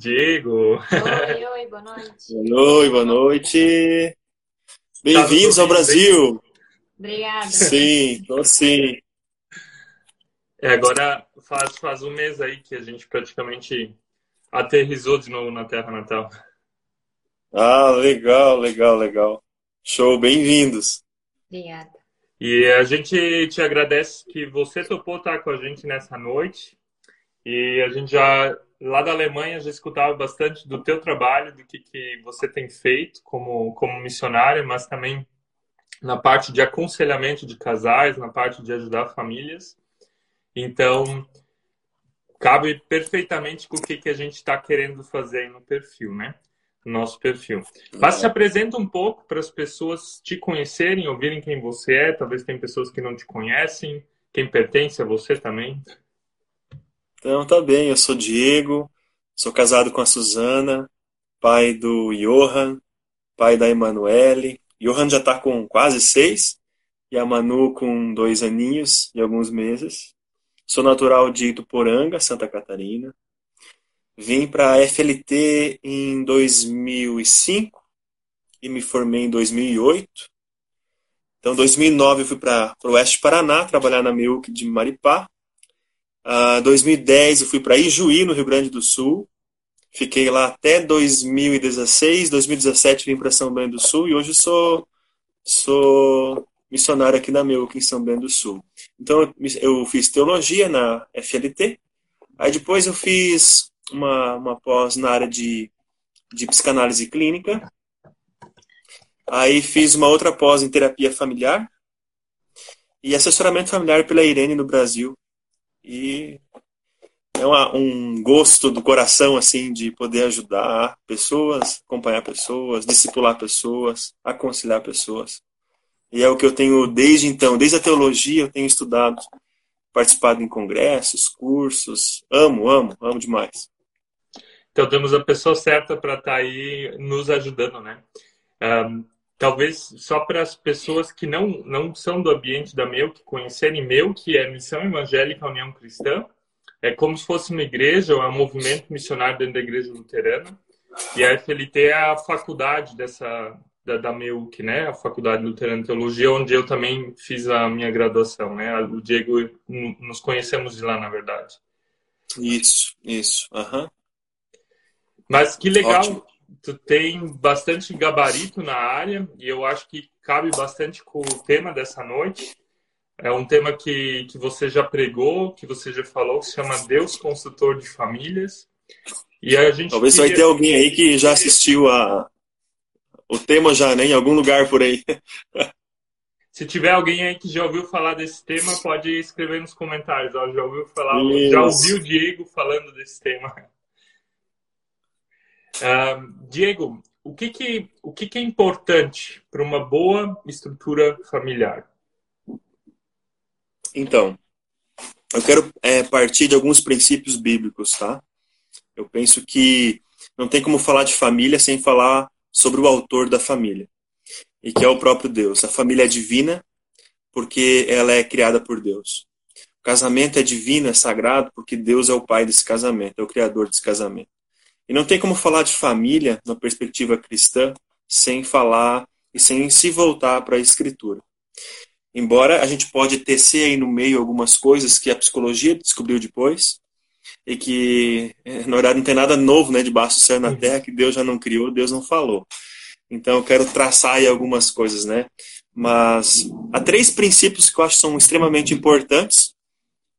Diego. Oi, oi, boa noite. Oi, boa noite. Bem-vindos ao Brasil. Obrigada. Sim, tô sim. É, agora faz, faz um mês aí que a gente praticamente aterrizou de novo na Terra Natal. Ah, legal, legal, legal. Show, bem-vindos. Obrigada. E a gente te agradece que você topou estar com a gente nessa noite. E a gente já, lá da Alemanha, já escutava bastante do teu trabalho, do que, que você tem feito como, como missionário, mas também na parte de aconselhamento de casais, na parte de ajudar famílias. Então, cabe perfeitamente com o que, que a gente está querendo fazer aí no perfil, né? No nosso perfil. Mas se apresenta um pouco para as pessoas te conhecerem, ouvirem quem você é. Talvez tem pessoas que não te conhecem, quem pertence a você também. Então, tá bem. Eu sou Diego, sou casado com a Suzana, pai do Johan, pai da Emanuele. Johan já está com quase seis e a Manu com dois aninhos e alguns meses. Sou natural de Ituporanga, Santa Catarina. Vim para a FLT em 2005 e me formei em 2008. Então, em 2009 eu fui para o Oeste Paraná trabalhar na Milk de Maripá. Uh, 2010 eu fui para Ijuí, no Rio Grande do Sul. Fiquei lá até 2016. 2017 vim para São Bento do Sul e hoje sou, sou missionário aqui na Milk, em São Bento do Sul. Então eu fiz teologia na FLT. Aí depois eu fiz uma, uma pós na área de, de psicanálise clínica. Aí fiz uma outra pós em terapia familiar e assessoramento familiar pela Irene no Brasil. E é uma, um gosto do coração assim de poder ajudar pessoas, acompanhar pessoas, discipular pessoas, aconselhar pessoas. E é o que eu tenho desde então, desde a teologia eu tenho estudado, participado em congressos, cursos, amo, amo, amo demais. Então temos a pessoa certa para estar tá aí nos ajudando, né? Um, talvez só para as pessoas que não, não são do ambiente da MEU, que conhecerem MEU, que é Missão Evangélica União Cristã, é como se fosse uma igreja, ou é um movimento missionário dentro da igreja luterana, e a FLT é a faculdade dessa, da, da MEUC, né? A Faculdade Luterana de Teologia, onde eu também fiz a minha graduação, né? O Diego, nos conhecemos de lá, na verdade. Isso, isso. Uhum. Mas que legal, Ótimo. Tu tem bastante gabarito na área e eu acho que cabe bastante com o tema dessa noite. É um tema que, que você já pregou, que você já falou, que se chama Deus Construtor de Famílias. E a gente Talvez queria... vai ter alguém aí que já assistiu a, o tema já, né? Em algum lugar por aí. Se tiver alguém aí que já ouviu falar desse tema, pode escrever nos comentários. Ó, já ouviu falar, Isso. já ouviu o Diego falando desse tema. Uh, Diego, o que que, o que que é importante para uma boa estrutura familiar? Então, eu quero é, partir de alguns princípios bíblicos, tá? Eu penso que não tem como falar de família sem falar sobre o autor da família, e que é o próprio Deus. A família é divina porque ela é criada por Deus. O casamento é divino, é sagrado, porque Deus é o pai desse casamento, é o criador desse casamento. E não tem como falar de família na perspectiva cristã sem falar e sem se voltar para a escritura. Embora a gente pode tecer aí no meio algumas coisas que a psicologia descobriu depois, e que eh, na verdade não tem nada novo, né, debaixo do céu na terra que Deus já não criou, Deus não falou. Então eu quero traçar aí algumas coisas, né? Mas há três princípios que eu acho que são extremamente importantes,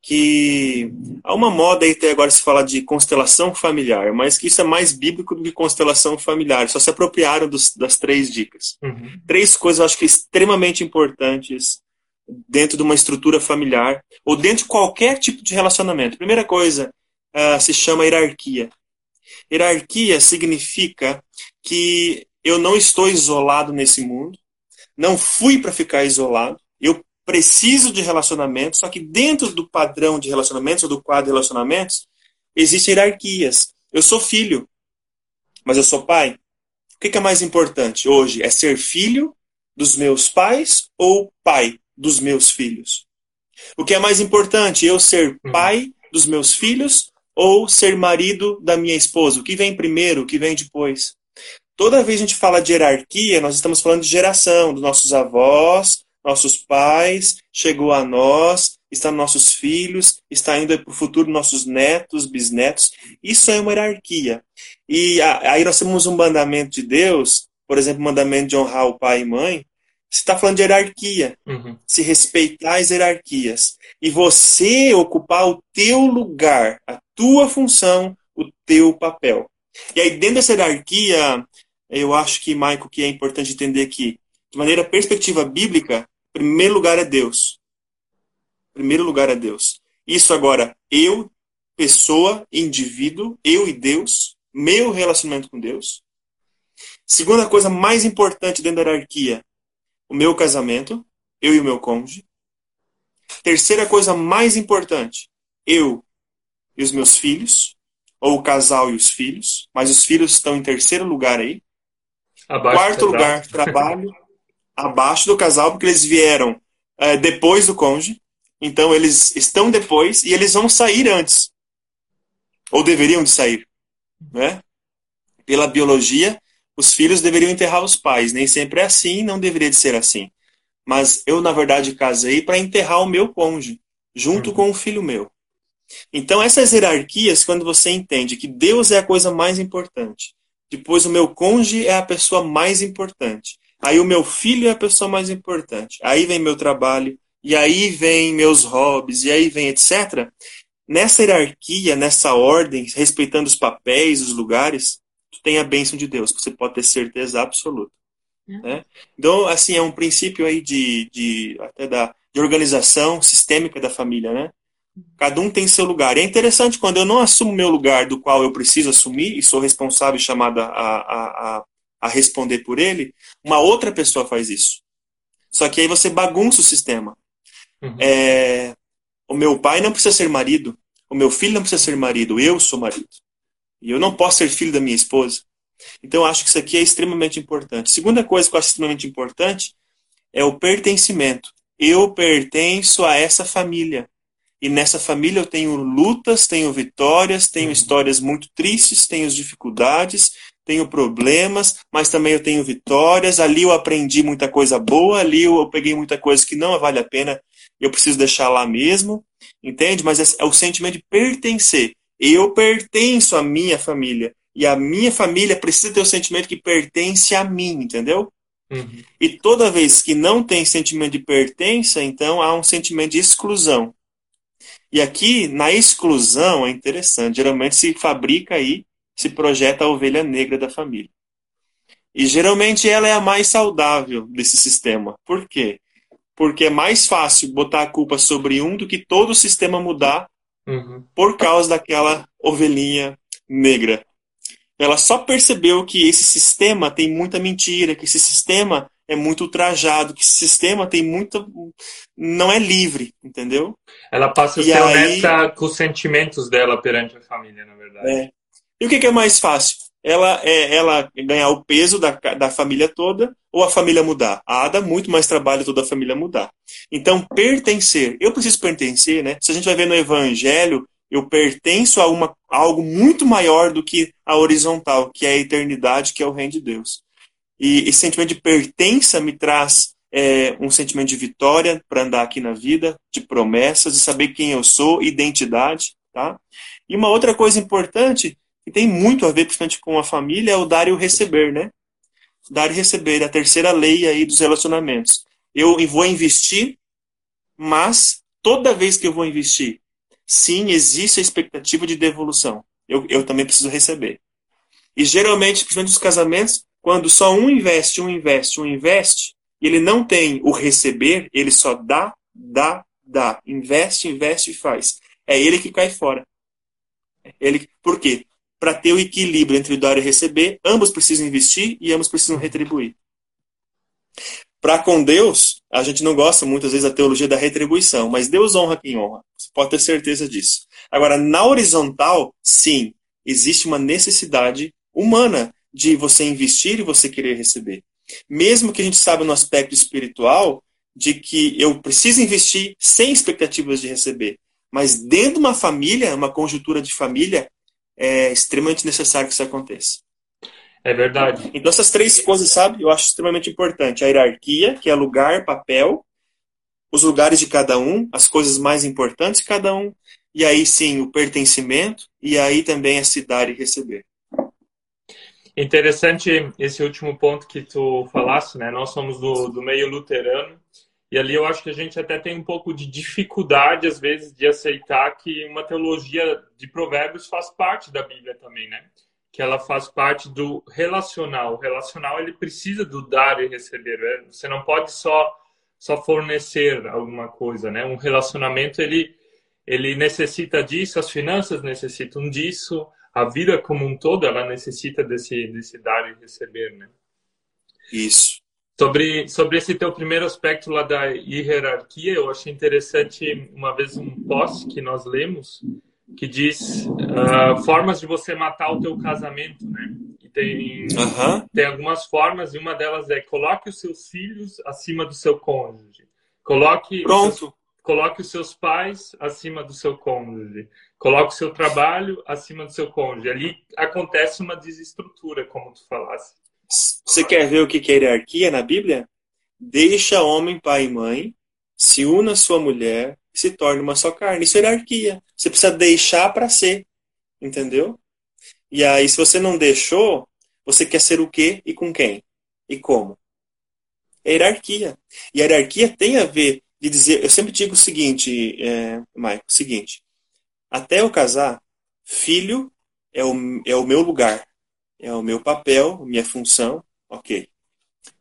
que há uma moda aí até agora se fala de constelação familiar, mas que isso é mais bíblico do que constelação familiar. Só se apropriaram dos, das três dicas. Uhum. Três coisas eu acho que extremamente importantes dentro de uma estrutura familiar ou dentro de qualquer tipo de relacionamento. Primeira coisa, uh, se chama hierarquia. Hierarquia significa que eu não estou isolado nesse mundo, não fui para ficar isolado, eu preciso de relacionamentos, só que dentro do padrão de relacionamentos ou do quadro de relacionamentos, existem hierarquias. Eu sou filho, mas eu sou pai. O que é mais importante hoje? É ser filho dos meus pais ou pai dos meus filhos? O que é mais importante? Eu ser uhum. pai dos meus filhos ou ser marido da minha esposa? O que vem primeiro, o que vem depois? Toda vez que a gente fala de hierarquia, nós estamos falando de geração, dos nossos avós, nossos pais, chegou a nós, está nos nossos filhos, está indo para o futuro nossos netos, bisnetos. Isso é uma hierarquia. E aí nós temos um mandamento de Deus, por exemplo, o mandamento de honrar o pai e mãe, você está falando de hierarquia. Uhum. Se respeitar as hierarquias. E você ocupar o teu lugar, a tua função, o teu papel. E aí, dentro dessa hierarquia, eu acho que, Maico, que é importante entender que, de maneira perspectiva bíblica, primeiro lugar é Deus. Primeiro lugar é Deus. Isso agora, eu, pessoa, indivíduo, eu e Deus, meu relacionamento com Deus. Segunda coisa mais importante dentro da hierarquia, o meu casamento, eu e o meu cônjuge. Terceira coisa mais importante, eu e os meus filhos, ou o casal e os filhos, mas os filhos estão em terceiro lugar aí. Abaixo Quarto lugar, trabalho, abaixo do casal, porque eles vieram é, depois do cônjuge. Então eles estão depois e eles vão sair antes. Ou deveriam de sair. Né? Pela biologia, os filhos deveriam enterrar os pais. Nem sempre é assim, não deveria de ser assim. Mas eu, na verdade, casei para enterrar o meu cônjuge, junto uhum. com o filho meu. Então, essas hierarquias, quando você entende que Deus é a coisa mais importante, depois o meu cônjuge é a pessoa mais importante, aí o meu filho é a pessoa mais importante, aí vem meu trabalho, e aí vem meus hobbies, e aí vem etc. Nessa hierarquia, nessa ordem, respeitando os papéis, os lugares, tu tem a bênção de Deus, você pode ter certeza absoluta. Uhum. Né? Então, assim, é um princípio aí de, de até da de organização sistêmica da família, né? Cada um tem seu lugar. E é interessante quando eu não assumo meu lugar do qual eu preciso assumir e sou responsável e chamado a, a, a, a responder por ele, uma outra pessoa faz isso. Só que aí você bagunça o sistema. Uhum. É, o meu pai não precisa ser marido, o meu filho não precisa ser marido, eu sou marido. E eu não posso ser filho da minha esposa. Então, eu acho que isso aqui é extremamente importante. Segunda coisa que eu acho extremamente importante é o pertencimento. Eu pertenço a essa família. E nessa família eu tenho lutas, tenho vitórias, tenho uhum. histórias muito tristes, tenho dificuldades, tenho problemas, mas também eu tenho vitórias. Ali eu aprendi muita coisa boa, ali eu peguei muita coisa que não vale a pena, eu preciso deixar lá mesmo, entende? Mas é, o sentimento de pertencer. Eu pertenço à minha família. E a minha família precisa ter o sentimento que pertence a mim, entendeu? Uhum. E toda vez que não tem sentimento de pertença, então há um sentimento de exclusão. E aqui, na exclusão, é interessante. Geralmente se fabrica aí, se projeta a ovelha negra da família. E geralmente ela é a mais saudável desse sistema. Por quê? Porque é mais fácil botar a culpa sobre um do que todo o sistema mudar uhum. por causa daquela ovelhinha negra. Ela só percebeu que esse sistema tem muita mentira, que esse sistema é muito ultrajado, que esse sistema tem muita. não é livre, entendeu? Ela passa a e ser aí... honesta com os sentimentos dela perante a família, na verdade. É. E o que, que é mais fácil? Ela, é, ela ganhar o peso da, da família toda ou a família mudar? Ah, dá muito mais trabalho toda a família mudar. Então, pertencer. Eu preciso pertencer, né? Se a gente vai ver no Evangelho, eu pertenço a, uma, a algo muito maior do que a horizontal, que é a eternidade, que é o reino de Deus. E esse sentimento de pertença me traz é, um sentimento de vitória para andar aqui na vida, de promessas, de saber quem eu sou, identidade. Tá? E uma outra coisa importante, que tem muito a ver principalmente com a família, é o dar e o receber. Né? Dar e receber, a terceira lei aí dos relacionamentos. Eu vou investir, mas toda vez que eu vou investir, sim, existe a expectativa de devolução. Eu, eu também preciso receber. E geralmente, principalmente nos casamentos, quando só um investe, um investe, um investe, ele não tem o receber, ele só dá, dá, dá. Investe, investe e faz. É ele que cai fora. Ele, por quê? Para ter o equilíbrio entre dar e receber, ambos precisam investir e ambos precisam retribuir. Para com Deus, a gente não gosta muitas vezes da teologia da retribuição, mas Deus honra quem honra. Você pode ter certeza disso. Agora, na horizontal, sim, existe uma necessidade humana de você investir e você querer receber. Mesmo que a gente saiba no aspecto espiritual de que eu preciso investir sem expectativas de receber. Mas dentro de uma família, uma conjuntura de família, é extremamente necessário que isso aconteça. É verdade. Então, essas três coisas, sabe, eu acho extremamente importante. A hierarquia, que é lugar, papel, os lugares de cada um, as coisas mais importantes de cada um, e aí sim o pertencimento, e aí também a se dar e receber. Interessante esse último ponto que tu falaste, né? Nós somos do, do meio luterano, e ali eu acho que a gente até tem um pouco de dificuldade, às vezes, de aceitar que uma teologia de provérbios faz parte da Bíblia também, né? que ela faz parte do relacional. O relacional ele precisa do dar e receber. Né? Você não pode só só fornecer alguma coisa, né? Um relacionamento ele ele necessita disso, as finanças necessitam disso, a vida como um todo ela necessita desse desse dar e receber, né? Isso. Sobre sobre esse teu primeiro aspecto lá da hierarquia, eu achei interessante uma vez um post que nós lemos que diz uh, formas de você matar o teu casamento, né? E tem, uhum. tem algumas formas e uma delas é coloque os seus filhos acima do seu cônjuge. Coloque Pronto. Os seus, coloque os seus pais acima do seu cônjuge. Coloque o seu trabalho acima do seu cônjuge. Ali acontece uma desestrutura, como tu falasse. Você quer ver o que é hierarquia na Bíblia? Deixa homem, pai e mãe, se una a sua mulher, se torne uma só carne. Isso é hierarquia. Você precisa deixar para ser. Entendeu? E aí, se você não deixou, você quer ser o quê e com quem? E como? É hierarquia. E a hierarquia tem a ver de dizer. Eu sempre digo o seguinte, é, Michael, o seguinte. Até eu casar, filho é o, é o meu lugar, é o meu papel, minha função, ok.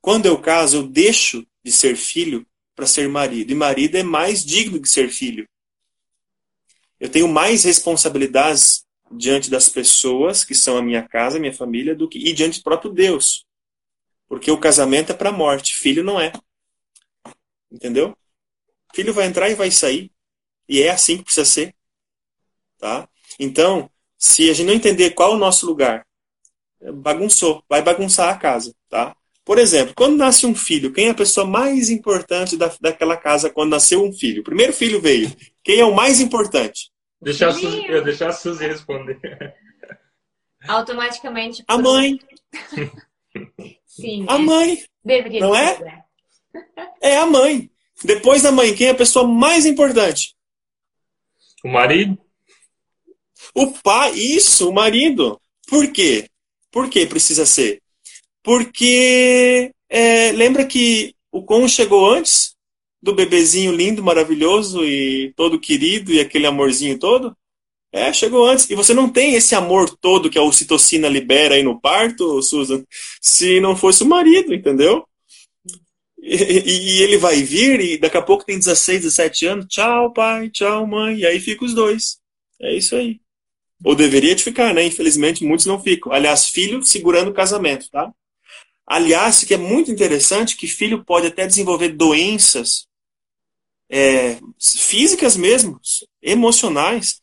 Quando eu caso, eu deixo de ser filho para ser marido. E marido é mais digno que ser filho. Eu tenho mais responsabilidades diante das pessoas que são a minha casa, a minha família, do que e diante do próprio Deus. Porque o casamento é para a morte, filho não é. Entendeu? Filho vai entrar e vai sair. E é assim que precisa ser. Tá? Então, se a gente não entender qual é o nosso lugar, bagunçou, vai bagunçar a casa, tá? Por exemplo, quando nasce um filho, quem é a pessoa mais importante da, daquela casa quando nasceu um filho? O primeiro filho veio. Quem é o mais importante? Deixa a Suzy, eu deixar a Suzy responder. Automaticamente. A mãe. Sim. A mãe. Deveria Não é? ser. É a mãe. Depois da mãe, quem é a pessoa mais importante? O marido? O pai. Isso, o marido. Por quê? Por que precisa ser? Porque é, lembra que o Con chegou antes do bebezinho lindo, maravilhoso e todo querido e aquele amorzinho todo? É, chegou antes. E você não tem esse amor todo que a ocitocina libera aí no parto, Susan, se não fosse o marido, entendeu? E, e, ele vai vir e daqui a pouco tem 16, 17 anos. Tchau, pai, tchau, mãe. E aí fica os dois. É isso aí. Ou deveria de ficar, né? Infelizmente, muitos não ficam. Aliás, filho segurando o casamento, tá? Aliás, que é muito interessante que filho pode até desenvolver doenças é, físicas mesmo, emocionais,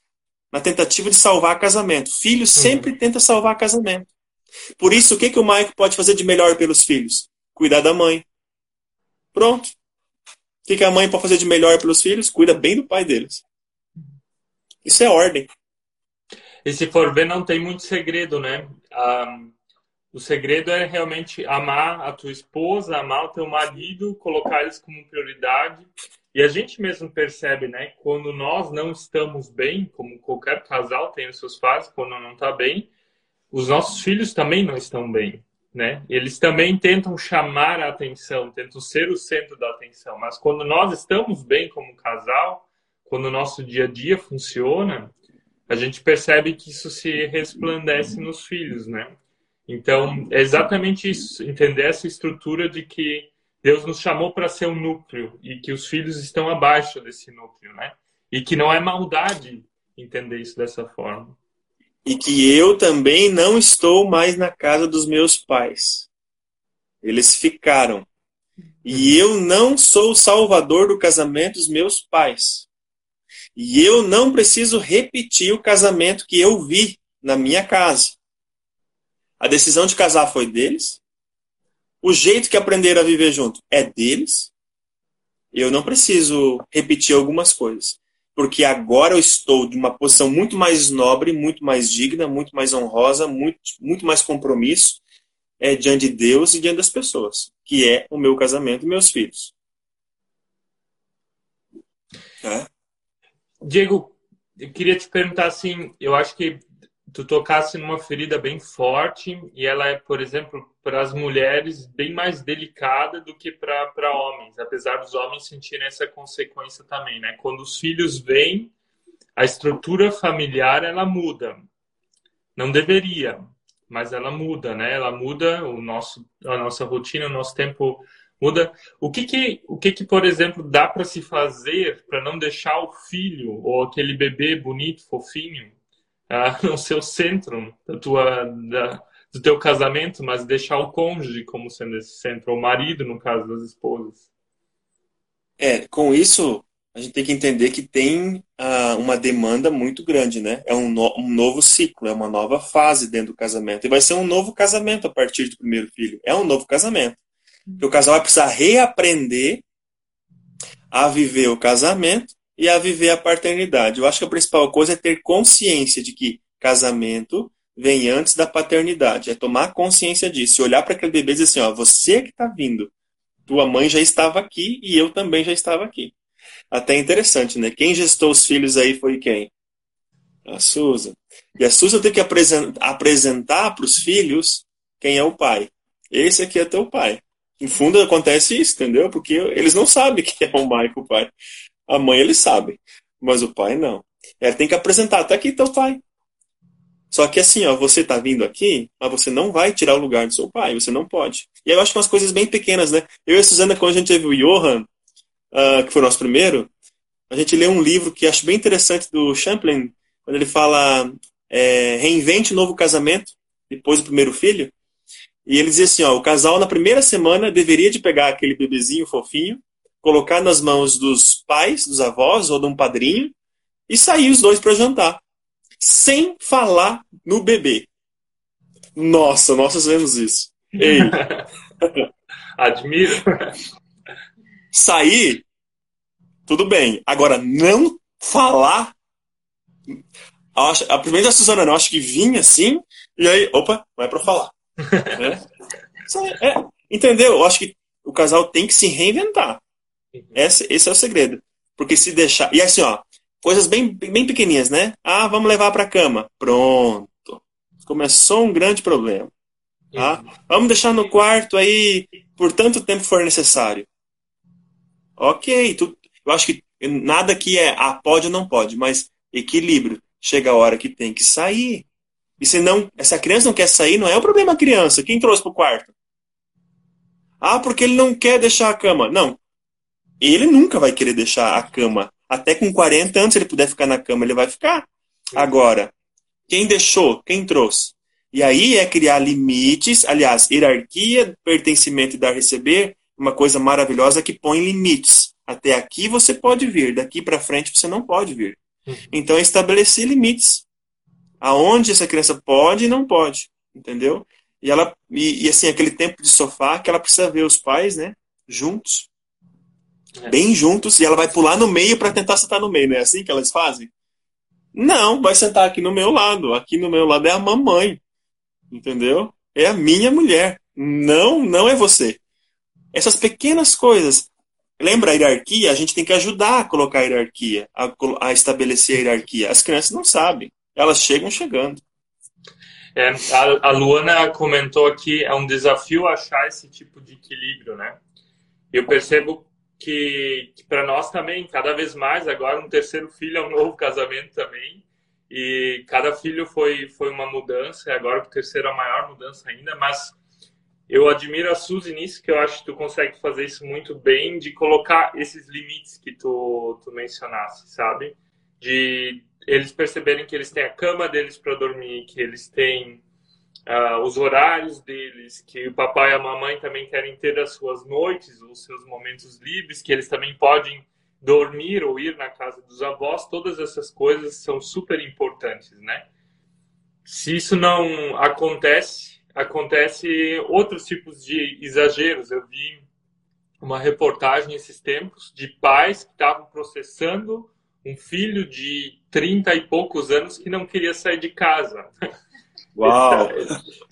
na tentativa de salvar casamento. Filho uhum. sempre uhum. tenta salvar casamento. Por isso, o que, que o Mike pode fazer de melhor pelos filhos? Cuidar da mãe. Pronto. O que, que a mãe pode fazer de melhor pelos filhos? Cuida bem do pai deles. Isso é ordem. E se for ver, não tem muito segredo, né? Ah, o segredo é realmente amar a tua esposa, amar o teu marido, colocar eles como prioridade. E a gente mesmo percebe, né? Quando nós não estamos bem, como qualquer casal tem os seus fases, quando não está bem, os nossos filhos também não estão bem, né? Eles também tentam chamar a atenção, tentam ser o centro da atenção. Mas quando nós estamos bem como casal, quando o nosso dia a dia funciona, a gente percebe que isso se resplandece nos filhos, né? Então, é exatamente isso, entender essa estrutura de que Deus nos chamou para ser um núcleo e que os filhos estão abaixo desse núcleo, né? E que não é maldade entender isso dessa forma. E que eu também não estou mais na casa dos meus pais. Eles ficaram. E eu não sou o salvador do casamento dos meus pais. E eu não preciso repetir o casamento que eu vi na minha casa. A decisão de casar foi deles. O jeito que aprenderam a viver junto é deles. Eu não preciso repetir algumas coisas. porque agora eu estou de uma posição muito mais nobre, muito mais digna, muito mais honrosa, muito, muito mais compromisso é, diante de Deus e diante das pessoas, que é o meu casamento e meus filhos. É? Diego, eu queria te perguntar assim, eu acho que tu tocasse numa ferida bem forte e ela é, por exemplo, para as mulheres bem mais delicada do que para homens, apesar dos homens sentirem essa consequência também, né? Quando os filhos vêm, a estrutura familiar ela muda. Não deveria, mas ela muda, né? Ela muda o nosso a nossa rotina, o nosso tempo muda. O que que o que que, por exemplo, dá para se fazer para não deixar o filho ou aquele bebê bonito, fofinho, uh, não ser o centro da tua da, do teu casamento, mas deixar o cônjuge como sendo esse centro, ou o marido, no caso das esposas. É, com isso, a gente tem que entender que tem uh, uma demanda muito grande, né? É um, no, um novo ciclo, é uma nova fase dentro do casamento. E vai ser um novo casamento a partir do primeiro filho. É um novo casamento. Porque o casal vai precisar reaprender a viver o casamento e a viver a paternidade. Eu acho que a principal coisa é ter consciência de que casamento vem antes da paternidade. É tomar consciência disso. E olhar para aquele bebê e dizer assim: ó, você que está vindo. Tua mãe já estava aqui e eu também já estava aqui. Até interessante, né? Quem gestou os filhos aí foi quem? A Susan. E a Susan tem que apresentar para os filhos quem é o pai. Esse aqui é teu pai. Em fundo acontece isso, entendeu? Porque eles não sabem quem é o Michael, o pai. A mãe eles sabem, mas o pai não. Ela tem que apresentar, tá aqui teu pai. Só que assim, ó, você tá vindo aqui, mas você não vai tirar o lugar do seu pai, você não pode. E eu acho que umas coisas bem pequenas, né? Eu e a Suzana, quando a gente teve o Johan, uh, que foi o nosso primeiro, a gente leu um livro que acho bem interessante do Champlain, quando ele fala é, reinvente novo casamento depois do primeiro filho. E ele dizia assim, ó, o casal na primeira semana deveria de pegar aquele bebezinho fofinho, colocar nas mãos dos pais, dos avós ou de um padrinho e sair os dois para jantar sem falar no bebê. Nossa, nós fizemos isso. Ei. Admiro. Sair, tudo bem. Agora, não falar. A primeira da Suzana não, acho que vinha assim, e aí, opa, não é pra falar. É. É. Entendeu? Eu acho que o casal tem que se reinventar. Uhum. Esse, esse é o segredo. Porque se deixar. E assim, ó, Coisas bem, bem pequenininhas, né? Ah, vamos levar para cama. Pronto. Começou um grande problema. Tá? Vamos deixar no quarto aí por tanto tempo for necessário. Ok, tu, eu acho que nada que é ah, pode ou não pode, mas equilíbrio. Chega a hora que tem que sair. E se não, essa criança não quer sair, não é o problema da criança. Quem trouxe para o quarto? Ah, porque ele não quer deixar a cama. Não. Ele nunca vai querer deixar a cama até com 40 anos, se ele puder ficar na cama, ele vai ficar. Agora, quem deixou? Quem trouxe? E aí é criar limites, aliás, hierarquia, pertencimento e dar receber, uma coisa maravilhosa que põe limites. Até aqui você pode vir, daqui para frente você não pode vir. Uhum. Então é estabelecer limites. Aonde essa criança pode e não pode, entendeu? E ela e, e assim aquele tempo de sofá que ela precisa ver os pais, né, juntos é. bem juntos, e ela vai pular no meio para tentar sentar no meio, não é assim que elas fazem? Não, vai sentar aqui no meu lado. Aqui no meu lado é a mamãe. Entendeu? É a minha mulher. Não, não é você. Essas pequenas coisas. Lembra a hierarquia? A gente tem que ajudar a colocar a hierarquia, a, a estabelecer a hierarquia. As crianças não sabem. Elas chegam chegando. É, a, a Luana comentou aqui, é um desafio achar esse tipo de equilíbrio, né? Eu percebo que, que para nós também, cada vez mais, agora um terceiro filho é um novo casamento também. E cada filho foi, foi uma mudança, e agora o terceiro é a maior mudança ainda, mas eu admiro a Suzy nisso, que eu acho que tu consegue fazer isso muito bem, de colocar esses limites que tu, tu mencionaste, sabe? De eles perceberem que eles têm a cama deles para dormir, que eles têm uh, os horários deles, que o papai e a mamãe também querem ter as suas noites, os seus momentos livres, que eles também podem dormir ou ir na casa dos avós, todas essas coisas são super importantes, né? Se isso não acontece, acontece outros tipos de exageros. Eu vi uma reportagem esses tempos de pais que estavam processando um filho de 30 e poucos anos que não queria sair de casa. Uau!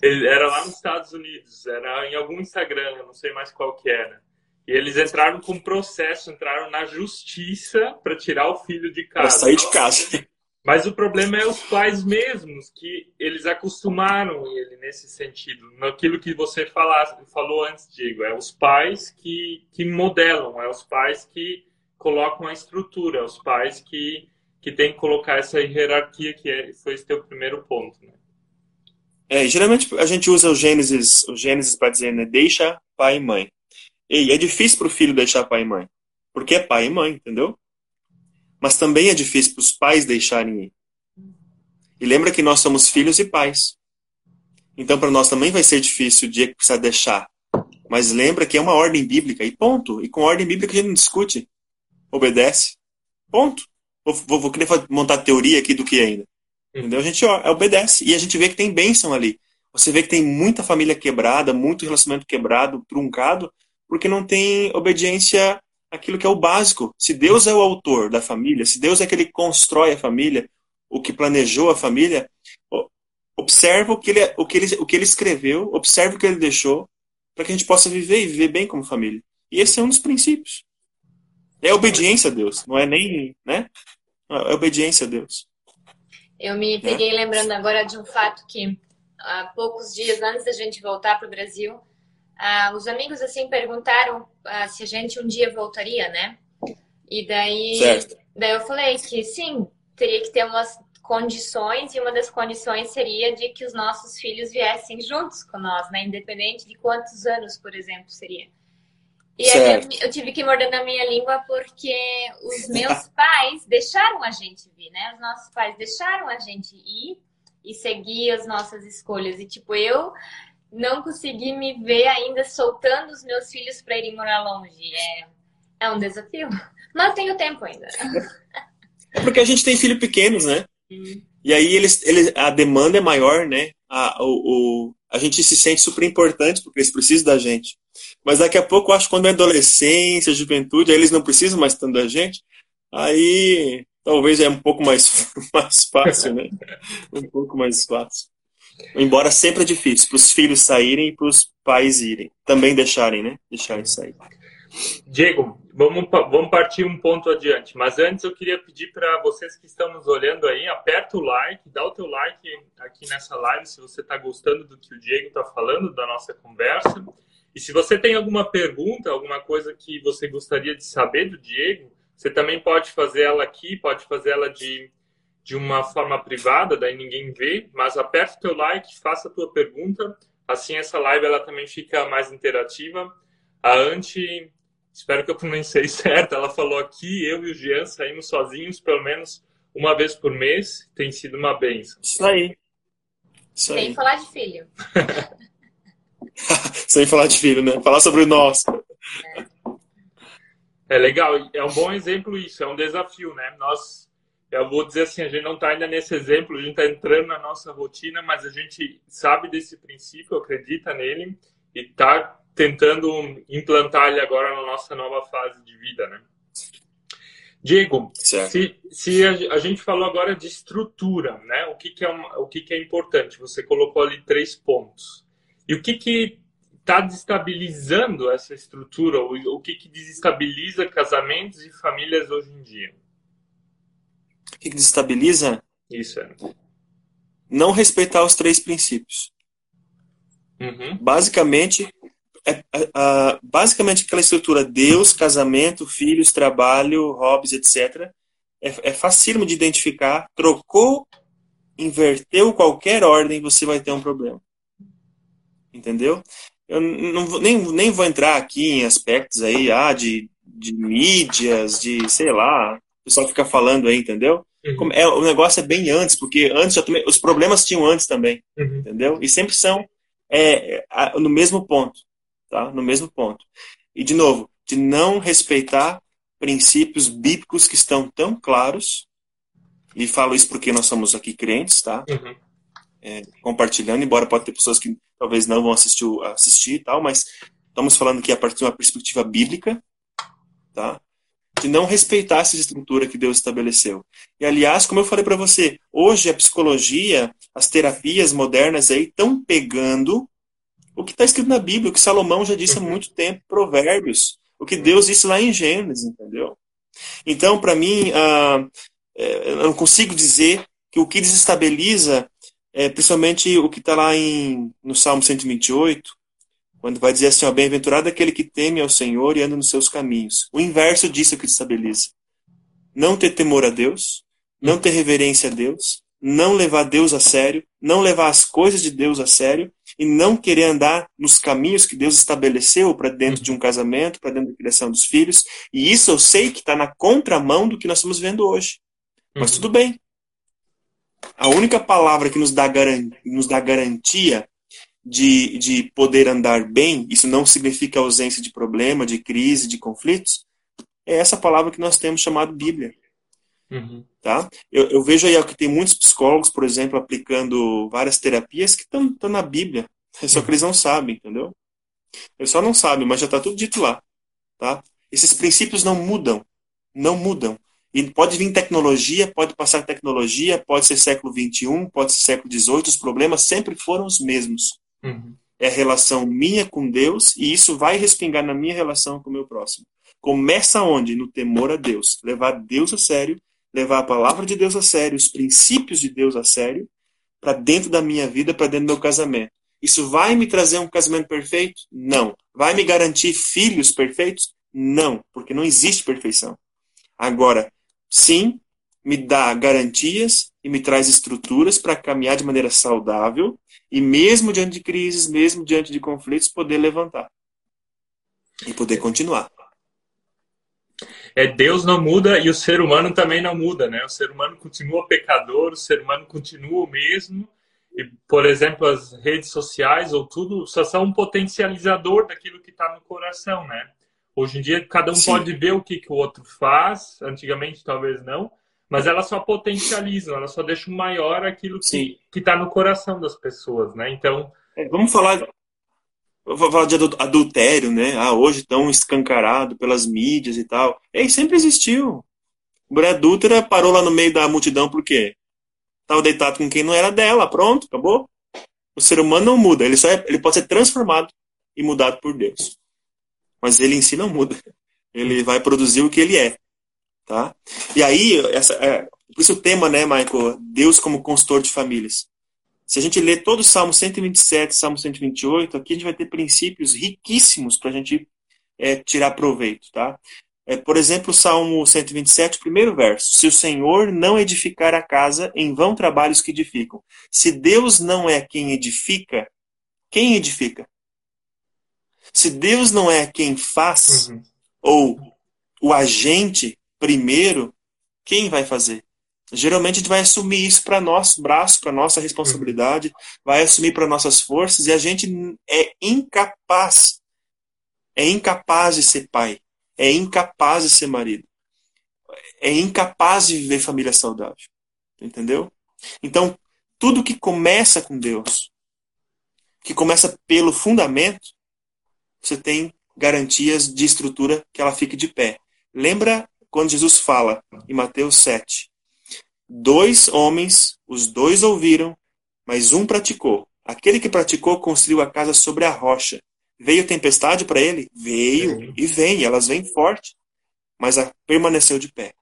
Ele era lá nos Estados Unidos, era em algum Instagram, eu não sei mais qual que era. E eles entraram com processo, entraram na justiça para tirar o filho de casa. Para sair de casa. Mas o problema é os pais mesmos, que eles acostumaram ele nesse sentido. Naquilo que você falasse, falou antes, Diego, é os pais que, que modelam, é os pais que colocam a estrutura, os pais que, que têm que colocar essa hierarquia, que é, foi esse teu primeiro ponto. Né? É, geralmente a gente usa o Gênesis, o Gênesis para dizer, né, deixa pai e mãe. E é difícil para o filho deixar pai e mãe, porque é pai e mãe, entendeu? Mas também é difícil para os pais deixarem ir. E lembra que nós somos filhos e pais. Então, para nós também vai ser difícil o dia que precisar deixar. Mas lembra que é uma ordem bíblica e ponto. E com ordem bíblica a gente não discute. Obedece. Ponto. Vou, vou, querer montar teoria aqui do que ainda. Entendeu? A gente ó, obedece. E a gente vê que tem bênção ali. Você vê que tem muita família quebrada, muito relacionamento quebrado, truncado, porque não tem obediência aquilo que é o básico. Se Deus é o autor da família, se Deus é que ele constrói a família, o que planejou a família, observa o que ele, o que ele, o que ele escreveu, observa o que ele deixou, para que a gente possa viver e viver bem como família. E esse é um dos princípios. É obediência a Deus, não é nem, né? É obediência a Deus. Eu me peguei é. lembrando agora de um fato que há poucos dias antes da gente voltar para o Brasil, ah, os amigos assim perguntaram ah, se a gente um dia voltaria, né? E daí, certo. daí eu falei que sim, teria que ter umas condições e uma das condições seria de que os nossos filhos viessem juntos com nós, né? Independente de quantos anos, por exemplo, seria. E aí eu tive que morder na minha língua porque os meus pais deixaram a gente vir, né? Os nossos pais deixaram a gente ir e seguir as nossas escolhas. E tipo, eu não consegui me ver ainda soltando os meus filhos para irem morar longe. É, é um desafio. Mas tenho tempo ainda. É porque a gente tem filhos pequenos, né? Hum. E aí eles, eles, a demanda é maior, né? A, o, o, a gente se sente super importante porque eles precisam da gente. Mas daqui a pouco, acho que quando é adolescência, juventude, aí eles não precisam mais tanto da gente. Aí talvez é um pouco mais, mais fácil, né? Um pouco mais fácil. Embora sempre é difícil para os filhos saírem e para os pais irem. Também deixarem, né? Deixarem sair. Diego, vamos, vamos partir um ponto adiante. Mas antes eu queria pedir para vocês que estão nos olhando aí, aperta o like, dá o teu like aqui nessa live se você está gostando do que o Diego está falando, da nossa conversa. E se você tem alguma pergunta, alguma coisa que você gostaria de saber do Diego, você também pode fazer ela aqui, pode fazer ela de de uma forma privada, daí ninguém vê, mas aperta o teu like, faça a tua pergunta, assim essa live ela também fica mais interativa. A Anti, espero que eu pronunciei certo, ela falou aqui, eu e o Jean saímos sozinhos pelo menos uma vez por mês, tem sido uma benção. Isso aí. Isso Sem aí. falar de filho. Sem falar de filho, né? Falar sobre o nosso. É. é legal, é um bom exemplo isso, é um desafio, né? Nós eu vou dizer assim, a gente não está ainda nesse exemplo, a gente está entrando na nossa rotina, mas a gente sabe desse princípio, acredita nele e está tentando implantar ele agora na nossa nova fase de vida, né? Diego, se, se a, a, gente falou agora de estrutura, né? O que, que é uma, o que, que é importante? Você colocou ali três pontos. E o que que está destabilizando essa estrutura? O, que que desestabiliza casamentos e famílias hoje em dia? O que desestabiliza? Isso é. Não respeitar os três princípios. Uhum. Basicamente, é, é, basicamente aquela estrutura Deus, casamento, filhos, trabalho, hobbies, etc. É, é facílimo de identificar. Trocou, inverteu qualquer ordem, você vai ter um problema. Entendeu? Eu não, nem, nem vou entrar aqui em aspectos aí, ah, de, de mídias, de, sei lá, pessoal fica falando aí, entendeu? Uhum. É, o negócio é bem antes, porque antes já tomei, os problemas tinham antes também, uhum. entendeu? E sempre são é, no mesmo ponto, tá? No mesmo ponto. E de novo, de não respeitar princípios bíblicos que estão tão claros. E falo isso porque nós somos aqui crentes, tá? Uhum. É, compartilhando, embora pode ter pessoas que talvez não vão assistir, assistir e tal, mas estamos falando aqui a partir de uma perspectiva bíblica, tá? de não respeitar essa estrutura que Deus estabeleceu. E aliás, como eu falei para você, hoje a psicologia, as terapias modernas aí estão pegando o que está escrito na Bíblia, o que Salomão já disse há uhum. muito tempo, Provérbios, o que Deus disse lá em Gênesis, entendeu? Então, para mim, uh, eu não consigo dizer que o que desestabiliza é principalmente o que está lá em, no Salmo 128, quando vai dizer assim, ó, bem-aventurado aquele que teme ao Senhor e anda nos seus caminhos. O inverso disso que estabiliza. Não ter temor a Deus, não ter reverência a Deus, não levar Deus a sério, não levar as coisas de Deus a sério e não querer andar nos caminhos que Deus estabeleceu para dentro de um casamento, para dentro da criação dos filhos. E isso eu sei que está na contramão do que nós estamos vendo hoje. Mas uhum. tudo bem. A única palavra que nos dá, nos dá garantia de, de poder andar bem, isso não significa ausência de problema, de crise, de conflitos, é essa palavra que nós temos chamado Bíblia. Uhum. Tá? Eu, eu, vejo aí que tem muitos psicólogos, por exemplo, aplicando várias terapias que estão na Bíblia, só que eles não sabem, entendeu? Eles só não sabem, mas já está tudo dito lá. Tá? Esses princípios não mudam, não mudam. E pode vir tecnologia, pode passar tecnologia, pode ser século XXI, pode ser século XVIII, os problemas sempre foram os mesmos. Uhum. É a relação minha com Deus e isso vai respingar na minha relação com o meu próximo. Começa onde? No temor a Deus. Levar Deus a sério, levar a palavra de Deus a sério, os princípios de Deus a sério, para dentro da minha vida, para dentro do meu casamento. Isso vai me trazer um casamento perfeito? Não. Vai me garantir filhos perfeitos? Não, porque não existe perfeição. Agora, sim, me dá garantias e me traz estruturas para caminhar de maneira saudável e mesmo diante de crises, mesmo diante de conflitos, poder levantar e poder continuar. É, Deus não muda e o ser humano também não muda, né? O ser humano continua pecador, o ser humano continua o mesmo. E, por exemplo, as redes sociais ou tudo só são um potencializador daquilo que está no coração, né? Hoje em dia, cada um Sim. pode ver o que, que o outro faz, antigamente talvez não, mas elas só potencializam, elas só deixam maior aquilo que está no coração das pessoas, né? Então. É, vamos falar. Vou falar de adultério, né? Ah, hoje tão escancarado pelas mídias e tal. E sempre existiu. Mulher adúltera parou lá no meio da multidão por quê? Estava deitado com quem não era dela, pronto, acabou. O ser humano não muda, ele, só é, ele pode ser transformado e mudado por Deus. Mas ele em si não muda. Ele vai produzir o que ele é. Tá? E aí, essa, é, por isso o tema, né, Michael? Deus como consultor de famílias. Se a gente ler todo o Salmo 127, Salmo 128, aqui a gente vai ter princípios riquíssimos para a gente é, tirar proveito, tá? É, por exemplo, o Salmo 127, primeiro verso. Se o Senhor não edificar a casa, em vão trabalhos que edificam. Se Deus não é quem edifica, quem edifica? Se Deus não é quem faz, uhum. ou o agente, primeiro, quem vai fazer? Geralmente a gente vai assumir isso para nosso braço, para nossa responsabilidade, vai assumir para nossas forças e a gente é incapaz, é incapaz de ser pai, é incapaz de ser marido, é incapaz de viver família saudável, entendeu? Então tudo que começa com Deus, que começa pelo fundamento, você tem garantias de estrutura que ela fique de pé. Lembra quando Jesus fala em Mateus 7. Dois homens, os dois ouviram, mas um praticou. Aquele que praticou construiu a casa sobre a rocha. Veio tempestade para ele? Veio e vem, elas vêm forte, mas permaneceu de pé.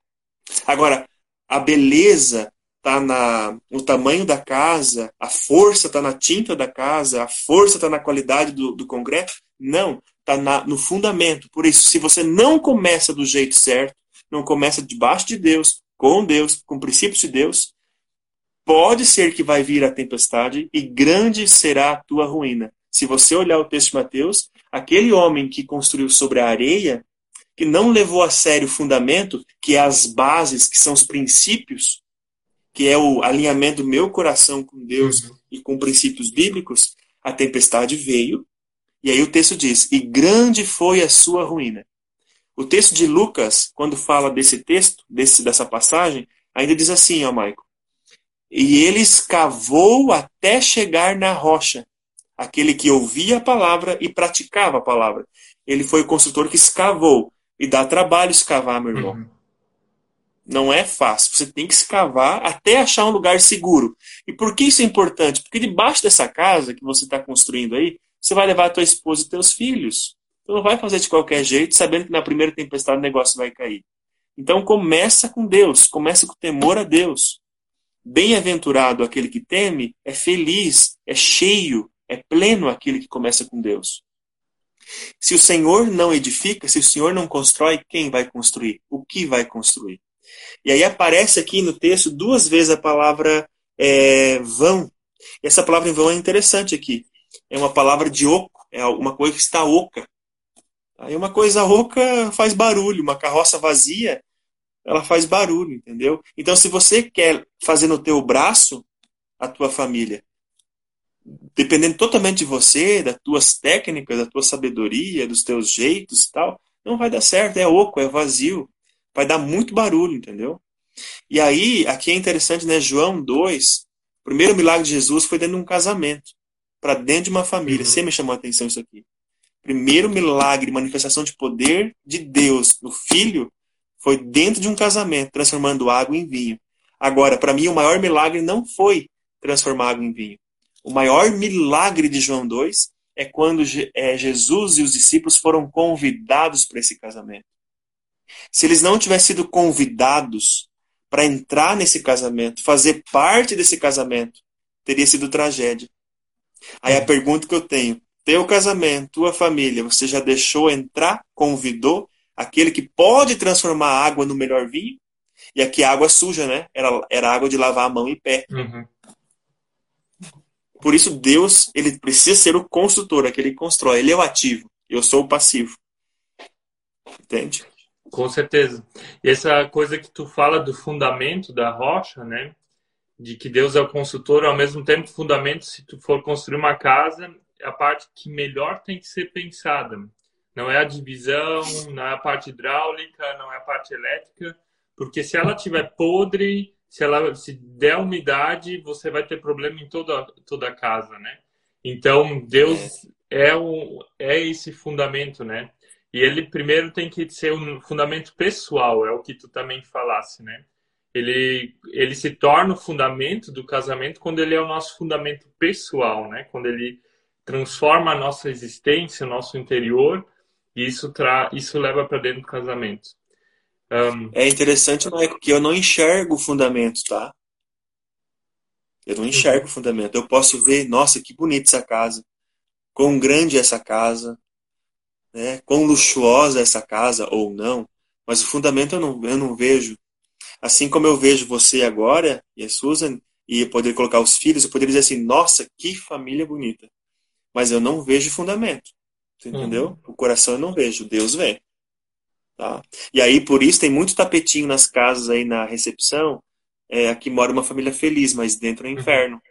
Agora, a beleza está no tamanho da casa, a força está na tinta da casa, a força está na qualidade do, do concreto? Não, está no fundamento. Por isso, se você não começa do jeito certo, não começa debaixo de Deus, com Deus, com princípios de Deus, pode ser que vai vir a tempestade e grande será a tua ruína. Se você olhar o texto de Mateus, aquele homem que construiu sobre a areia, que não levou a sério o fundamento, que é as bases, que são os princípios, que é o alinhamento do meu coração com Deus uhum. e com princípios bíblicos, a tempestade veio. E aí o texto diz: "E grande foi a sua ruína". O texto de Lucas, quando fala desse texto, desse, dessa passagem, ainda diz assim, ó, Maico. E ele escavou até chegar na rocha. Aquele que ouvia a palavra e praticava a palavra. Ele foi o construtor que escavou. E dá trabalho escavar, meu irmão. Uhum. Não é fácil. Você tem que escavar até achar um lugar seguro. E por que isso é importante? Porque debaixo dessa casa que você está construindo aí, você vai levar a tua esposa e teus filhos. Você não vai fazer de qualquer jeito, sabendo que na primeira tempestade o negócio vai cair. Então começa com Deus, começa com temor a Deus. Bem-aventurado aquele que teme, é feliz, é cheio, é pleno aquele que começa com Deus. Se o Senhor não edifica, se o Senhor não constrói, quem vai construir? O que vai construir? E aí aparece aqui no texto duas vezes a palavra é, vão. E essa palavra em vão é interessante aqui. É uma palavra de oco, é uma coisa que está oca. Aí uma coisa oca faz barulho, uma carroça vazia, ela faz barulho, entendeu? Então se você quer fazer no teu braço a tua família, dependendo totalmente de você, das tuas técnicas, da tua sabedoria, dos teus jeitos e tal, não vai dar certo, é oco, é vazio, vai dar muito barulho, entendeu? E aí, aqui é interessante, né, João 2, o primeiro milagre de Jesus foi dentro de um casamento, para dentro de uma família, uhum. sempre me chamou a atenção isso aqui primeiro milagre, manifestação de poder de Deus no filho foi dentro de um casamento, transformando água em vinho. Agora, para mim, o maior milagre não foi transformar água em vinho. O maior milagre de João 2 é quando é, Jesus e os discípulos foram convidados para esse casamento. Se eles não tivessem sido convidados para entrar nesse casamento, fazer parte desse casamento, teria sido tragédia. Aí a pergunta que eu tenho: teu casamento, tua família, você já deixou entrar, convidou aquele que pode transformar a água no melhor vinho? E aqui água suja, né? Era, era água de lavar a mão e pé. Uhum. Por isso Deus, ele precisa ser o construtor, aquele que constrói. Ele é o ativo. Eu sou o passivo. Entende? Com certeza. E essa coisa que tu fala do fundamento da rocha, né? De que Deus é o construtor, ao mesmo tempo fundamento, se tu for construir uma casa, a parte que melhor tem que ser pensada. Não é a divisão, não é a parte hidráulica, não é a parte elétrica, porque se ela tiver podre, se ela se der umidade, você vai ter problema em toda toda a casa, né? Então Deus é o é esse fundamento, né? E ele primeiro tem que ser um fundamento pessoal, é o que tu também falasse, né? Ele ele se torna o fundamento do casamento quando ele é o nosso fundamento pessoal, né? Quando ele transforma a nossa existência, o nosso interior, e isso, tra isso leva para dentro do casamento. Um... É interessante, Michael, que eu não enxergo o fundamento, tá? Eu não enxergo o fundamento. Eu posso ver, nossa, que bonita essa casa. Quão grande é essa casa. Né? Quão luxuosa é essa casa, ou não. Mas o fundamento eu não, eu não vejo. Assim como eu vejo você agora, e a Susan, e poder colocar os filhos, eu poderia dizer assim, nossa, que família bonita mas eu não vejo fundamento. Entendeu? Uhum. O coração eu não vejo, Deus vê. Tá? E aí, por isso, tem muito tapetinho nas casas aí na recepção. É, aqui mora uma família feliz, mas dentro é uhum. inferno.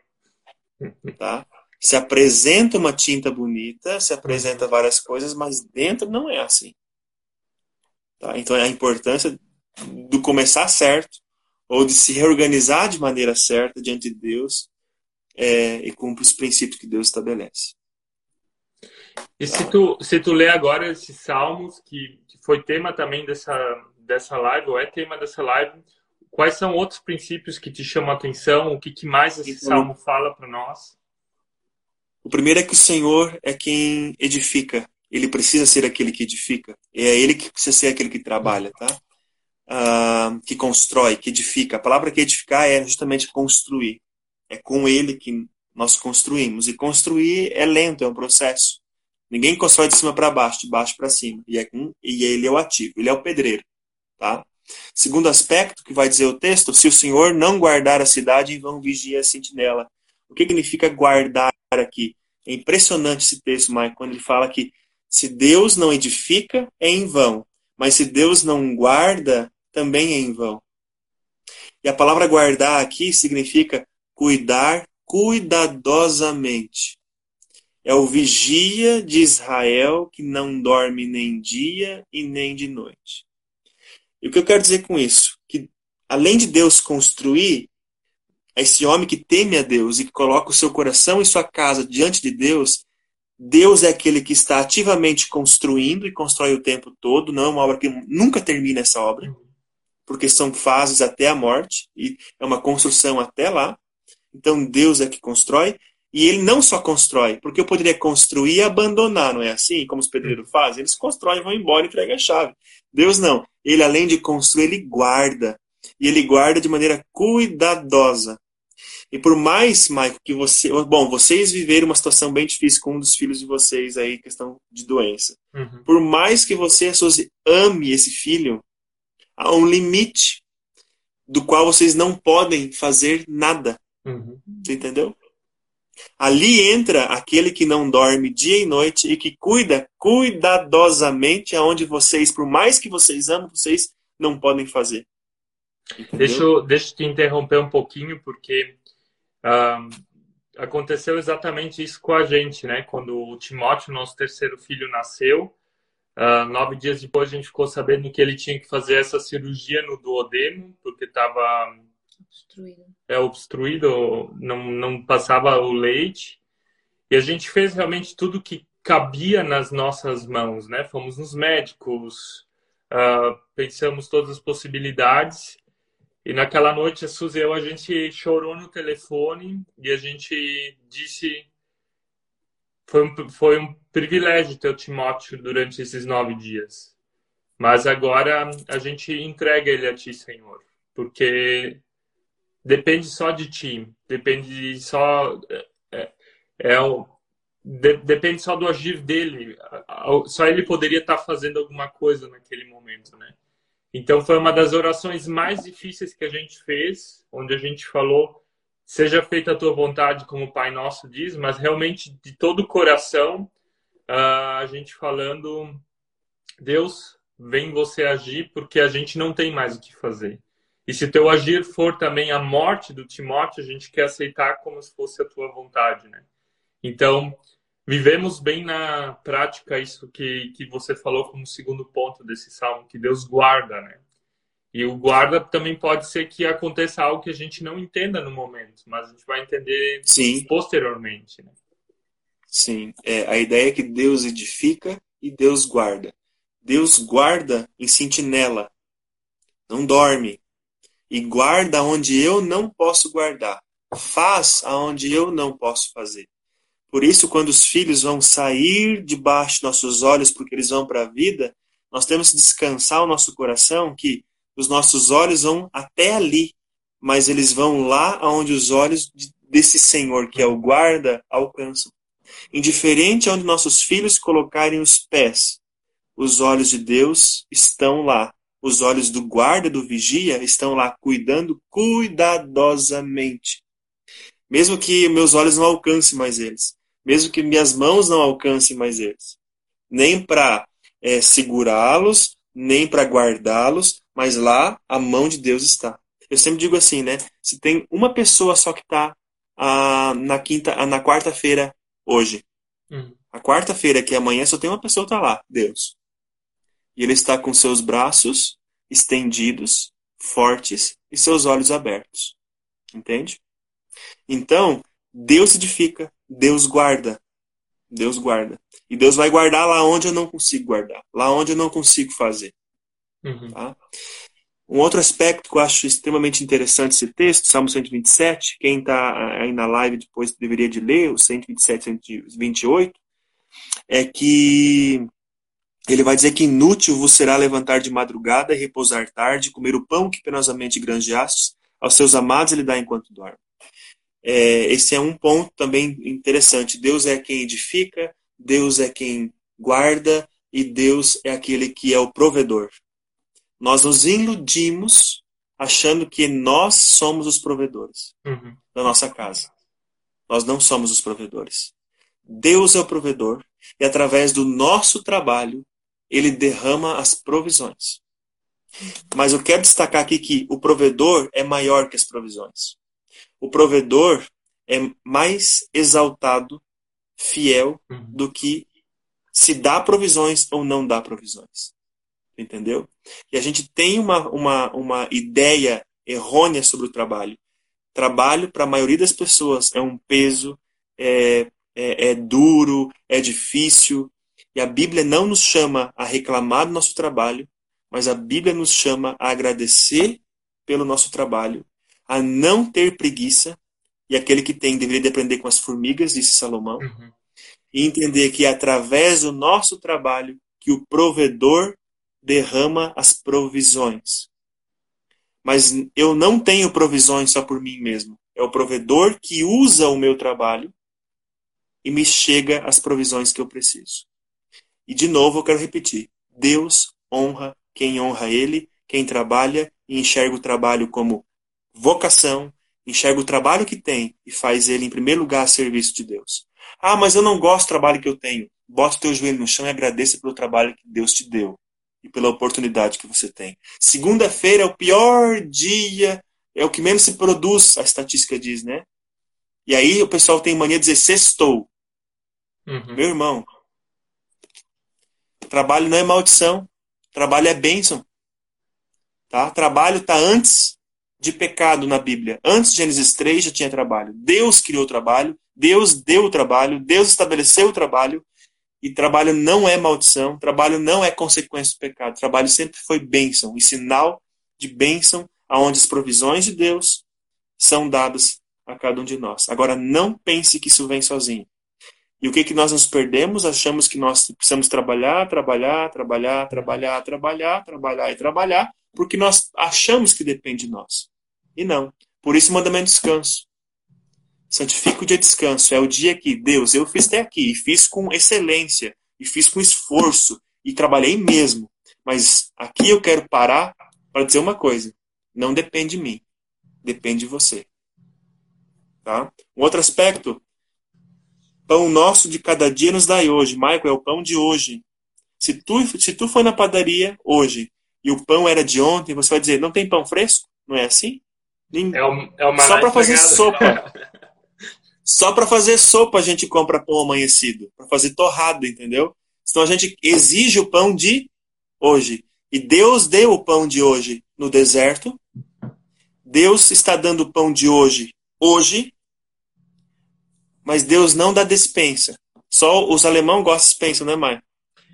Tá? Se apresenta uma tinta bonita, se apresenta várias coisas, mas dentro não é assim. Tá? Então, é a importância do começar certo, ou de se reorganizar de maneira certa diante de Deus é, e cumpre os princípios que Deus estabelece. E se tu, se tu ler agora esses salmos, que, que foi tema também dessa, dessa live, ou é tema dessa live, quais são outros princípios que te chamam a atenção? O que, que mais esse então, salmo fala para nós? O primeiro é que o Senhor é quem edifica. Ele precisa ser aquele que edifica. É ele que precisa ser aquele que trabalha, tá? Ah, que constrói, que edifica. A palavra que edificar é justamente construir. É com ele que nós construímos. E construir é lento, é um processo. Ninguém constrói de cima para baixo, de baixo para cima. E, é, e ele é o ativo, ele é o pedreiro. Tá? Segundo aspecto que vai dizer o texto, se o Senhor não guardar a cidade, vão vigiar a sentinela. O que significa guardar aqui? É impressionante esse texto, Mike, quando ele fala que se Deus não edifica, é em vão. Mas se Deus não guarda, também é em vão. E a palavra guardar aqui significa cuidar cuidadosamente. É o vigia de Israel que não dorme nem dia e nem de noite. E o que eu quero dizer com isso? Que além de Deus construir, esse homem que teme a Deus e que coloca o seu coração e sua casa diante de Deus, Deus é aquele que está ativamente construindo e constrói o tempo todo, não é uma obra que nunca termina essa obra, porque são fases até a morte e é uma construção até lá. Então Deus é que constrói e ele não só constrói, porque eu poderia construir e abandonar, não é assim? Como os pedreiros fazem? Eles constroem, vão embora e entregam a chave. Deus não. Ele, além de construir, ele guarda. E ele guarda de maneira cuidadosa. E por mais, Maico, que você. Bom, vocês viveram uma situação bem difícil com um dos filhos de vocês aí, questão de doença. Uhum. Por mais que você ame esse filho, há um limite do qual vocês não podem fazer nada. Uhum. Você entendeu? Ali entra aquele que não dorme dia e noite e que cuida cuidadosamente aonde vocês, por mais que vocês amem, vocês não podem fazer. Deixa eu, deixa eu te interromper um pouquinho, porque uh, aconteceu exatamente isso com a gente, né? Quando o Timóteo, nosso terceiro filho, nasceu, uh, nove dias depois a gente ficou sabendo que ele tinha que fazer essa cirurgia no duodeno, porque estava obstruído. É obstruído, não, não passava o leite. E a gente fez realmente tudo que cabia nas nossas mãos, né? Fomos nos médicos, uh, pensamos todas as possibilidades. E naquela noite, a Suzy e eu, a gente chorou no telefone e a gente disse... Foi um, foi um privilégio ter o Timóteo durante esses nove dias. Mas agora a gente entrega ele a Ti, Senhor. Porque depende só de ti, depende só é, é, é o, de, depende só do agir dele. Só ele poderia estar fazendo alguma coisa naquele momento, né? Então foi uma das orações mais difíceis que a gente fez, onde a gente falou seja feita a tua vontade, como o Pai Nosso diz, mas realmente de todo o coração a gente falando Deus vem você agir porque a gente não tem mais o que fazer. E se teu agir for também a morte do Timóteo, a gente quer aceitar como se fosse a tua vontade, né? Então, vivemos bem na prática isso que, que você falou como segundo ponto desse salmo, que Deus guarda, né? E o guarda também pode ser que aconteça algo que a gente não entenda no momento, mas a gente vai entender Sim. posteriormente, né? Sim, é, a ideia é que Deus edifica e Deus guarda. Deus guarda em sentinela, não dorme, e guarda onde eu não posso guardar, faz aonde eu não posso fazer. Por isso, quando os filhos vão sair debaixo de nossos olhos, porque eles vão para a vida, nós temos que descansar o nosso coração que os nossos olhos vão até ali, mas eles vão lá aonde os olhos desse Senhor, que é o guarda, alcançam. Indiferente aonde nossos filhos colocarem os pés, os olhos de Deus estão lá, os olhos do guarda, do vigia, estão lá cuidando cuidadosamente. Mesmo que meus olhos não alcancem mais eles. Mesmo que minhas mãos não alcancem mais eles. Nem para é, segurá-los, nem para guardá-los, mas lá a mão de Deus está. Eu sempre digo assim, né? Se tem uma pessoa só que está ah, na quinta, ah, na quarta-feira hoje, uhum. a quarta-feira que é amanhã só tem uma pessoa que está lá, Deus. E ele está com seus braços estendidos, fortes e seus olhos abertos. Entende? Então, Deus edifica, Deus guarda. Deus guarda. E Deus vai guardar lá onde eu não consigo guardar, lá onde eu não consigo fazer. Uhum. Tá? Um outro aspecto que eu acho extremamente interessante esse texto, Salmo 127, quem está aí na live depois deveria de ler, o 127 128, é que ele vai dizer que inútil vos será levantar de madrugada e repousar tarde, comer o pão que penosamente granjeastes, aos seus amados ele dá enquanto dorme. É, esse é um ponto também interessante. Deus é quem edifica, Deus é quem guarda e Deus é aquele que é o provedor. Nós nos iludimos achando que nós somos os provedores uhum. da nossa casa. Nós não somos os provedores. Deus é o provedor e através do nosso trabalho ele derrama as provisões. Mas eu quero destacar aqui que o provedor é maior que as provisões. O provedor é mais exaltado, fiel, uhum. do que se dá provisões ou não dá provisões. Entendeu? E a gente tem uma, uma, uma ideia errônea sobre o trabalho. Trabalho, para a maioria das pessoas, é um peso, é, é, é duro, é difícil. E a Bíblia não nos chama a reclamar do nosso trabalho, mas a Bíblia nos chama a agradecer pelo nosso trabalho, a não ter preguiça, e aquele que tem deveria aprender com as formigas, disse Salomão, uhum. e entender que é através do nosso trabalho que o provedor derrama as provisões. Mas eu não tenho provisões só por mim mesmo. É o provedor que usa o meu trabalho e me chega as provisões que eu preciso. E de novo eu quero repetir: Deus honra quem honra Ele, quem trabalha e enxerga o trabalho como vocação, enxerga o trabalho que tem e faz ele em primeiro lugar a serviço de Deus. Ah, mas eu não gosto do trabalho que eu tenho. Bota o teu joelho no chão e agradeça pelo trabalho que Deus te deu e pela oportunidade que você tem. Segunda-feira é o pior dia, é o que menos se produz, a estatística diz, né? E aí o pessoal tem mania de dizer sextou. Uhum. Meu irmão, trabalho não é maldição, trabalho é bênção. Tá? Trabalho está antes de pecado na Bíblia. Antes de Gênesis 3 já tinha trabalho. Deus criou o trabalho, Deus deu o trabalho, Deus estabeleceu o trabalho. E trabalho não é maldição, trabalho não é consequência do pecado. Trabalho sempre foi bênção e sinal de bênção, aonde as provisões de Deus são dadas a cada um de nós. Agora, não pense que isso vem sozinho. E o que, que nós nos perdemos? Achamos que nós precisamos trabalhar, trabalhar, trabalhar, trabalhar, trabalhar, trabalhar e trabalhar, porque nós achamos que depende de nós. E não. Por isso, o mandamento de descanso. Santifica o dia de descanso. É o dia que, Deus, eu fiz até aqui, e fiz com excelência, e fiz com esforço, e trabalhei mesmo. Mas aqui eu quero parar para dizer uma coisa. Não depende de mim. Depende de você. Tá? Um outro aspecto. Pão nosso de cada dia nos dai hoje. Michael, é o pão de hoje. Se tu, se tu for na padaria hoje e o pão era de ontem, você vai dizer, não tem pão fresco? Não é assim? É, um, é Só para fazer sopa. Só para fazer sopa a gente compra pão amanhecido, para fazer torrado, entendeu? Então a gente exige o pão de hoje. E Deus deu o pão de hoje no deserto. Deus está dando o pão de hoje hoje. Mas Deus não dá despensa. Só os alemão gostam de despensa, né, Maia?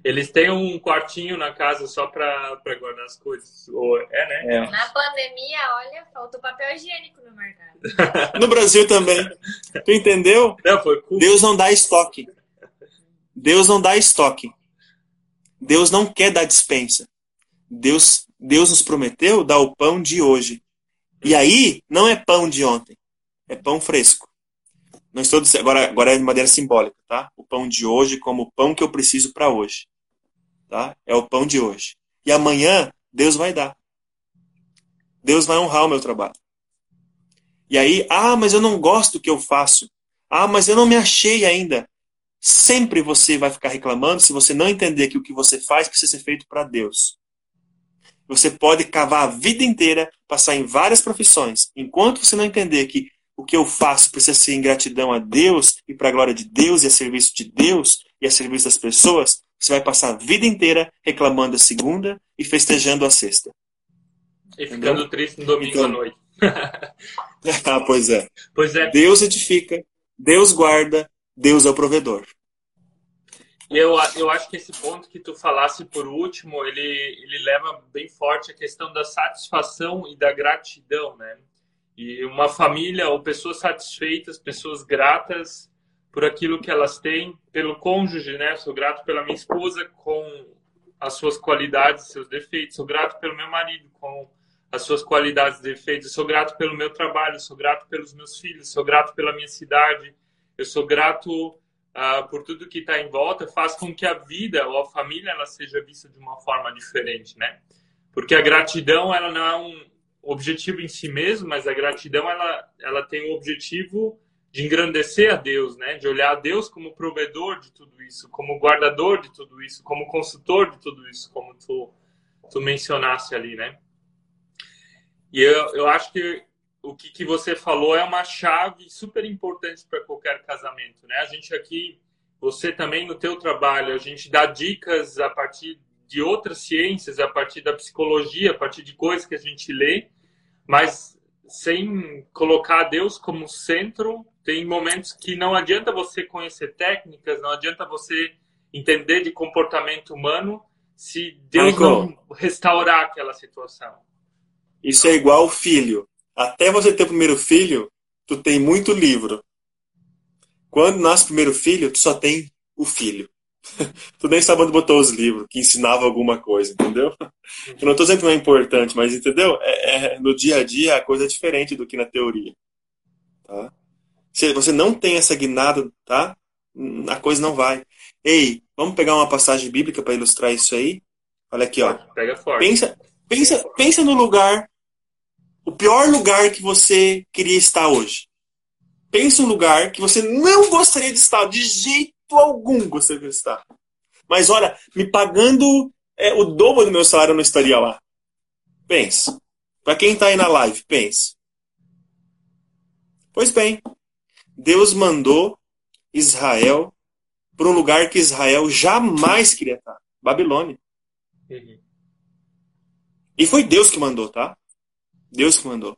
Eles têm um quartinho na casa só para guardar as coisas. Ou, é, né? É. Na pandemia, olha, faltou papel higiênico no mercado. no Brasil também. Tu entendeu? Não, foi cool. Deus não dá estoque. Deus não dá estoque. Deus não quer dar dispensa. Deus, Deus nos prometeu dar o pão de hoje. E aí, não é pão de ontem. É pão fresco. Não estou dizendo, agora, agora é de maneira simbólica, tá? O pão de hoje como o pão que eu preciso para hoje. Tá? É o pão de hoje. E amanhã, Deus vai dar. Deus vai honrar o meu trabalho. E aí, ah, mas eu não gosto do que eu faço. Ah, mas eu não me achei ainda. Sempre você vai ficar reclamando se você não entender que o que você faz precisa ser feito para Deus. Você pode cavar a vida inteira, passar em várias profissões. Enquanto você não entender que o que eu faço precisa ser em gratidão a Deus e para a glória de Deus e a serviço de Deus e a serviço das pessoas, você vai passar a vida inteira reclamando a segunda e festejando a sexta. E ficando Entendeu? triste no domingo então... à noite. ah, pois é. Pois é. Deus edifica, Deus guarda, Deus é o provedor. Eu, eu acho que esse ponto que tu falasse por último, ele, ele leva bem forte a questão da satisfação e da gratidão, né? E uma família ou pessoas satisfeitas, pessoas gratas por aquilo que elas têm, pelo cônjuge, né? Sou grato pela minha esposa com as suas qualidades, seus defeitos. Sou grato pelo meu marido com as suas qualidades e defeitos. sou grato pelo meu trabalho, sou grato pelos meus filhos, sou grato pela minha cidade. Eu sou grato uh, por tudo que está em volta. Faz com que a vida ou a família ela seja vista de uma forma diferente, né? Porque a gratidão ela não é um, objetivo em si mesmo, mas a gratidão ela, ela tem o objetivo de engrandecer a Deus, né? De olhar a Deus como provedor de tudo isso, como guardador de tudo isso, como consultor de tudo isso, como tu, tu mencionaste ali, né? E eu, eu acho que o que, que você falou é uma chave super importante para qualquer casamento, né? A gente aqui, você também no teu trabalho, a gente dá dicas a partir de outras ciências, a partir da psicologia, a partir de coisas que a gente lê, mas sem colocar Deus como centro tem momentos que não adianta você conhecer técnicas, não adianta você entender de comportamento humano se Deus Michael, não restaurar aquela situação. Isso é igual filho. Até você ter o primeiro filho, tu tem muito livro. Quando nasce o primeiro filho, tu só tem o filho. tu nem sabe onde botou os livros, que ensinava alguma coisa, entendeu? Eu não estou dizendo que não é importante, mas entendeu? É, é, no dia a dia a coisa é diferente do que na teoria. Tá? Se você não tem essa guinada, tá? A coisa não vai. Ei, vamos pegar uma passagem bíblica para ilustrar isso aí? Olha aqui, ó. Pega forte. Pensa, pensa, pensa no lugar, o pior lugar que você queria estar hoje. Pensa um lugar que você não gostaria de estar, de jeito algum de estar. Mas olha, me pagando é, o dobro do meu salário, eu não estaria lá. Pense. Para quem está aí na live, pense. Pois bem, Deus mandou Israel para um lugar que Israel jamais queria estar Babilônia. Uhum. E foi Deus que mandou, tá? Deus que mandou.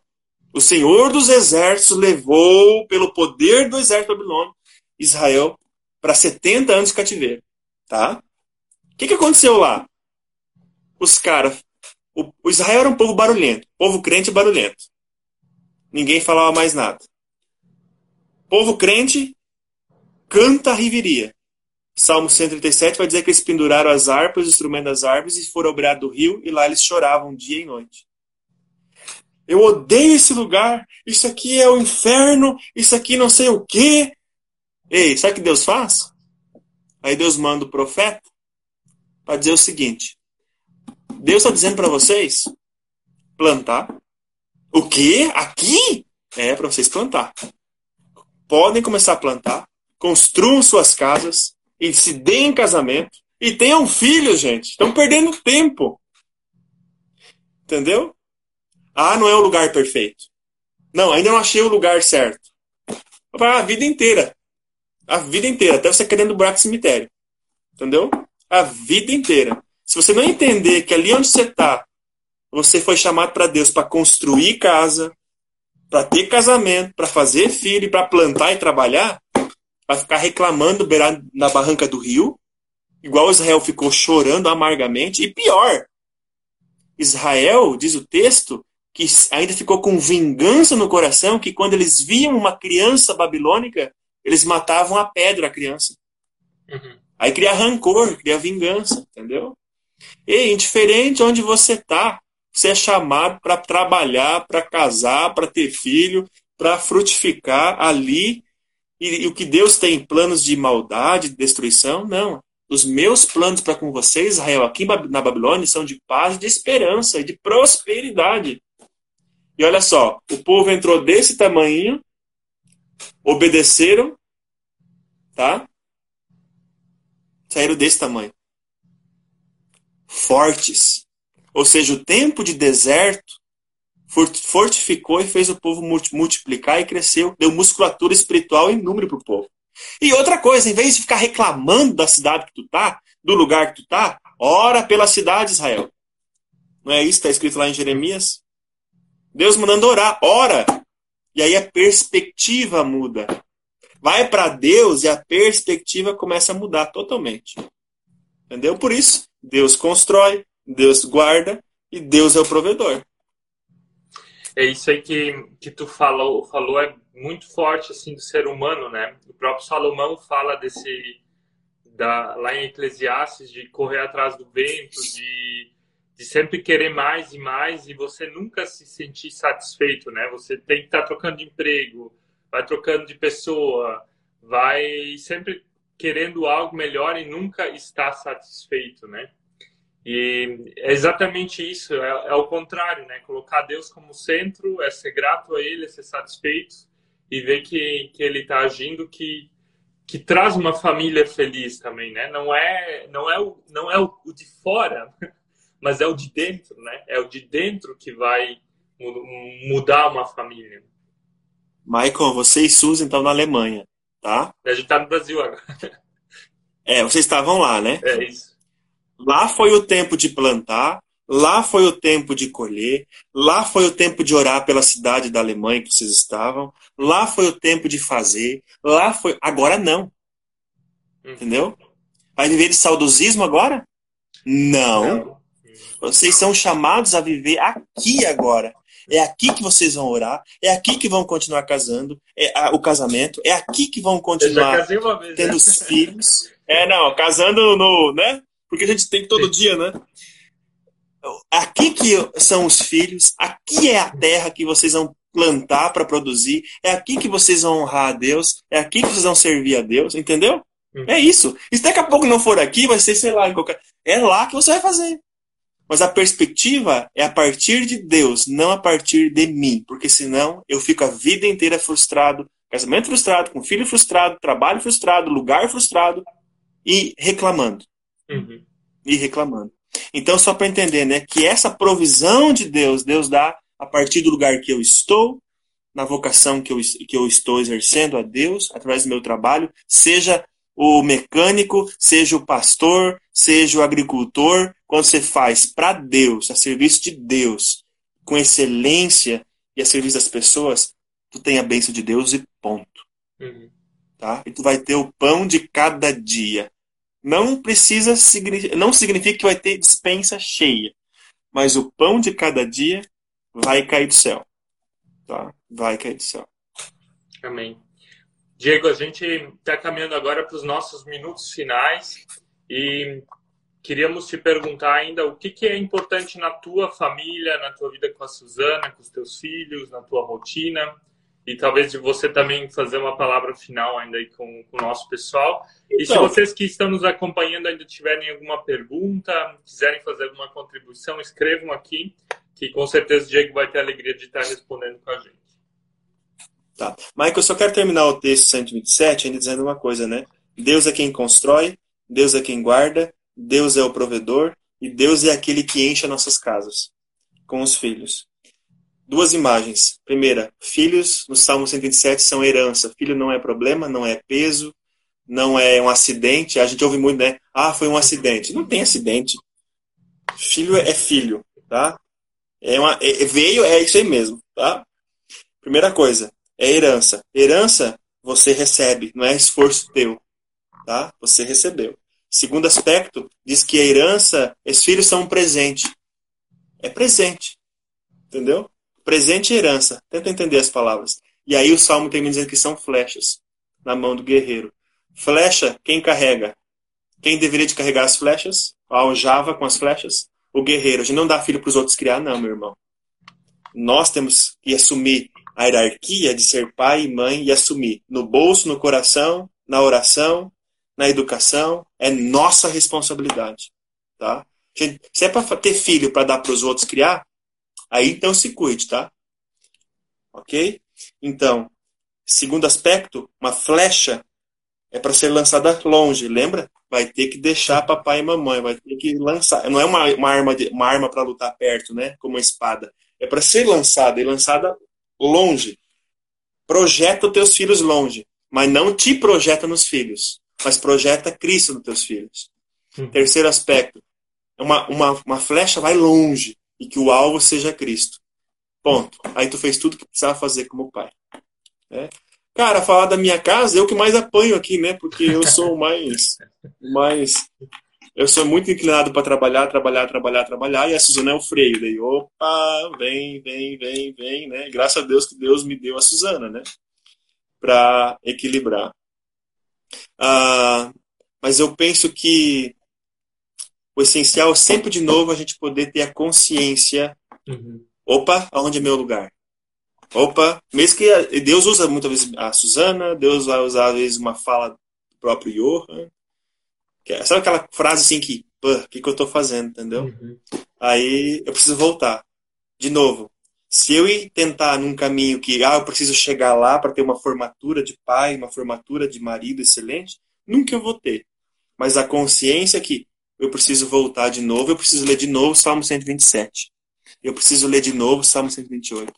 O Senhor dos Exércitos levou, pelo poder do exército babilônico, Israel para 70 anos de cativeiro. Tá? O que, que aconteceu lá? Os caras. O, o Israel era um povo barulhento. Povo crente barulhento. Ninguém falava mais nada. Povo crente canta a riveria. Salmo 137 vai dizer que eles penduraram as harpas, os instrumentos das árvores e foram ao do rio e lá eles choravam dia e noite. Eu odeio esse lugar. Isso aqui é o inferno. Isso aqui não sei o quê. Ei, sabe o que Deus faz? Aí Deus manda o profeta para dizer o seguinte: Deus está dizendo para vocês plantar. O quê? Aqui? É para vocês plantar. Podem começar a plantar, construam suas casas e se deem em casamento e tenham filhos, gente. Estão perdendo tempo. Entendeu? Ah, não é o lugar perfeito. Não, ainda não achei o lugar certo. A vida inteira. A vida inteira, até você querendo buraco cemitério. Entendeu? A vida inteira. Se você não entender que ali onde você está, você foi chamado para Deus para construir casa, para ter casamento, para fazer filho, para plantar e trabalhar, vai ficar reclamando na barranca do rio, igual Israel ficou chorando amargamente. E pior, Israel, diz o texto, que ainda ficou com vingança no coração, que quando eles viam uma criança babilônica, eles matavam a pedra a criança. Uhum. Aí cria rancor, cria vingança, entendeu? E indiferente onde você está, você é chamado para trabalhar, para casar, para ter filho, para frutificar ali. E, e, o que Deus tem planos de maldade, de destruição? Não. Os meus planos para com você, Israel, aqui na Babilônia, são de paz, de esperança e de prosperidade. E olha só, o povo entrou desse tamanho obedeceram, tá? Saíram desse tamanho. Fortes. Ou seja, o tempo de deserto fortificou e fez o povo multiplicar e cresceu, deu musculatura espiritual em número para o povo. E outra coisa, em vez de ficar reclamando da cidade que tu tá, do lugar que tu tá, ora pela cidade, Israel. Não é isso que está escrito lá em Jeremias? Deus mandando orar, ora e aí a perspectiva muda. Vai para Deus e a perspectiva começa a mudar totalmente. Entendeu? Por isso, Deus constrói, Deus guarda e Deus é o provedor. É isso aí que, que tu falou, falou é muito forte assim do ser humano, né? O próprio Salomão fala desse da, lá em Eclesiastes de correr atrás do vento, de de sempre querer mais e mais e você nunca se sentir satisfeito, né? Você tem que estar tá trocando de emprego, vai trocando de pessoa, vai sempre querendo algo melhor e nunca está satisfeito, né? E é exatamente isso, é, é o contrário, né? Colocar Deus como centro, é ser grato a Ele, é ser satisfeito e ver que, que Ele está agindo, que, que traz uma família feliz também, né? Não é, não é, o, não é o, o de fora, mas é o de dentro, né? É o de dentro que vai mudar uma família. Michael, você e Susan estão na Alemanha, tá? A gente tá no Brasil agora. É, vocês estavam lá, né? É isso. Lá foi o tempo de plantar, Lá foi o tempo de colher, lá foi o tempo de orar pela cidade da Alemanha que vocês estavam, lá foi o tempo de fazer, lá foi. Agora não. Uhum. Entendeu? Vai viver de saudosismo agora? Não. não. Vocês são chamados a viver aqui agora. É aqui que vocês vão orar, é aqui que vão continuar casando, é a, o casamento, é aqui que vão continuar vez, tendo né? os filhos. É, não, casando no, né? Porque a gente tem todo Sim. dia, né? Aqui que são os filhos, aqui é a terra que vocês vão plantar para produzir, é aqui que vocês vão honrar a Deus, é aqui que vocês vão servir a Deus, entendeu? Uhum. É isso. E se daqui a pouco não for aqui, vai ser, sei lá, em qualquer. É lá que você vai fazer. Mas a perspectiva é a partir de Deus, não a partir de mim. Porque senão eu fico a vida inteira frustrado, casamento frustrado, com filho frustrado, trabalho frustrado, lugar frustrado e reclamando. Uhum. E reclamando. Então, só para entender, né, que essa provisão de Deus, Deus dá a partir do lugar que eu estou, na vocação que eu, que eu estou exercendo a Deus, através do meu trabalho, seja o mecânico, seja o pastor, seja o agricultor, quando você faz para Deus, a serviço de Deus, com excelência e a serviço das pessoas, tu tem a bênção de Deus e ponto. Uhum. Tá? E tu vai ter o pão de cada dia. Não precisa não significa que vai ter dispensa cheia, mas o pão de cada dia vai cair do céu. Tá? Vai cair do céu. Amém. Diego, a gente está caminhando agora para os nossos minutos finais e queríamos te perguntar ainda o que, que, é importante na tua família, na tua vida com a Suzana, com os teus filhos, na tua rotina e talvez de você também fazer uma palavra final ainda aí com, com o nosso pessoal. Então, e se então. vocês que estão nos acompanhando ainda tiverem alguma pergunta, quiserem fazer alguma contribuição, escrevam aqui, que com certeza o Diego vai ter a alegria de estar respondendo com a gente. Tá. Michael, eu só quero terminar o texto 127 ainda dizendo uma coisa, né? Deus é quem constrói, Deus é quem guarda, Deus é o provedor e Deus é aquele que enche nossas casas com os filhos duas imagens. Primeira, filhos no Salmo 127 são herança. Filho não é problema, não é peso, não é um acidente. A gente ouve muito, né? Ah, foi um acidente. Não tem acidente. Filho é filho, tá? É uma, é, veio, é isso aí mesmo, tá? Primeira coisa, é herança. Herança você recebe, não é esforço teu, tá? Você recebeu. Segundo aspecto, diz que a herança, os filhos são um presente. É presente, entendeu? Presente e herança. Tenta entender as palavras. E aí o salmo termina dizendo que são flechas na mão do guerreiro. Flecha, quem carrega? Quem deveria de carregar as flechas? A aljava com as flechas? O guerreiro. A gente não dá filho para os outros criar, não, meu irmão. Nós temos que assumir a hierarquia de ser pai e mãe e assumir no bolso, no coração, na oração, na educação. É nossa responsabilidade. Tá? Se é para ter filho para dar para os outros criar, Aí então se cuide, tá? Ok? Então, segundo aspecto, uma flecha é para ser lançada longe, lembra? Vai ter que deixar papai e mamãe, vai ter que lançar. Não é uma, uma arma, de, uma arma para lutar perto, né? Como uma espada. É para ser lançada e lançada longe. Projeta os teus filhos longe, mas não te projeta nos filhos, mas projeta Cristo nos teus filhos. Hum. Terceiro aspecto, uma, uma, uma flecha vai longe e que o alvo seja Cristo. Ponto. Aí tu fez tudo que precisava fazer como pai. É. Cara, falar da minha casa, eu que mais apanho aqui, né? Porque eu sou mais. mais eu sou muito inclinado para trabalhar, trabalhar, trabalhar, trabalhar, e a Suzana é o freio. Daí, opa, vem, vem, vem, vem, né? Graças a Deus que Deus me deu a Suzana, né? Para equilibrar. Ah, mas eu penso que o essencial é sempre de novo a gente poder ter a consciência. Uhum. Opa, aonde é meu lugar? Opa, mesmo que Deus usa muitas vezes a Suzana, Deus vai usar às vezes uma fala do próprio Johan. É, sabe aquela frase assim que, o que, que eu estou fazendo, entendeu? Uhum. Aí eu preciso voltar. De novo, se eu ir tentar num caminho que, ah, eu preciso chegar lá para ter uma formatura de pai, uma formatura de marido excelente, nunca eu vou ter. Mas a consciência que eu preciso voltar de novo, eu preciso ler de novo Salmo 127. Eu preciso ler de novo Salmo 128.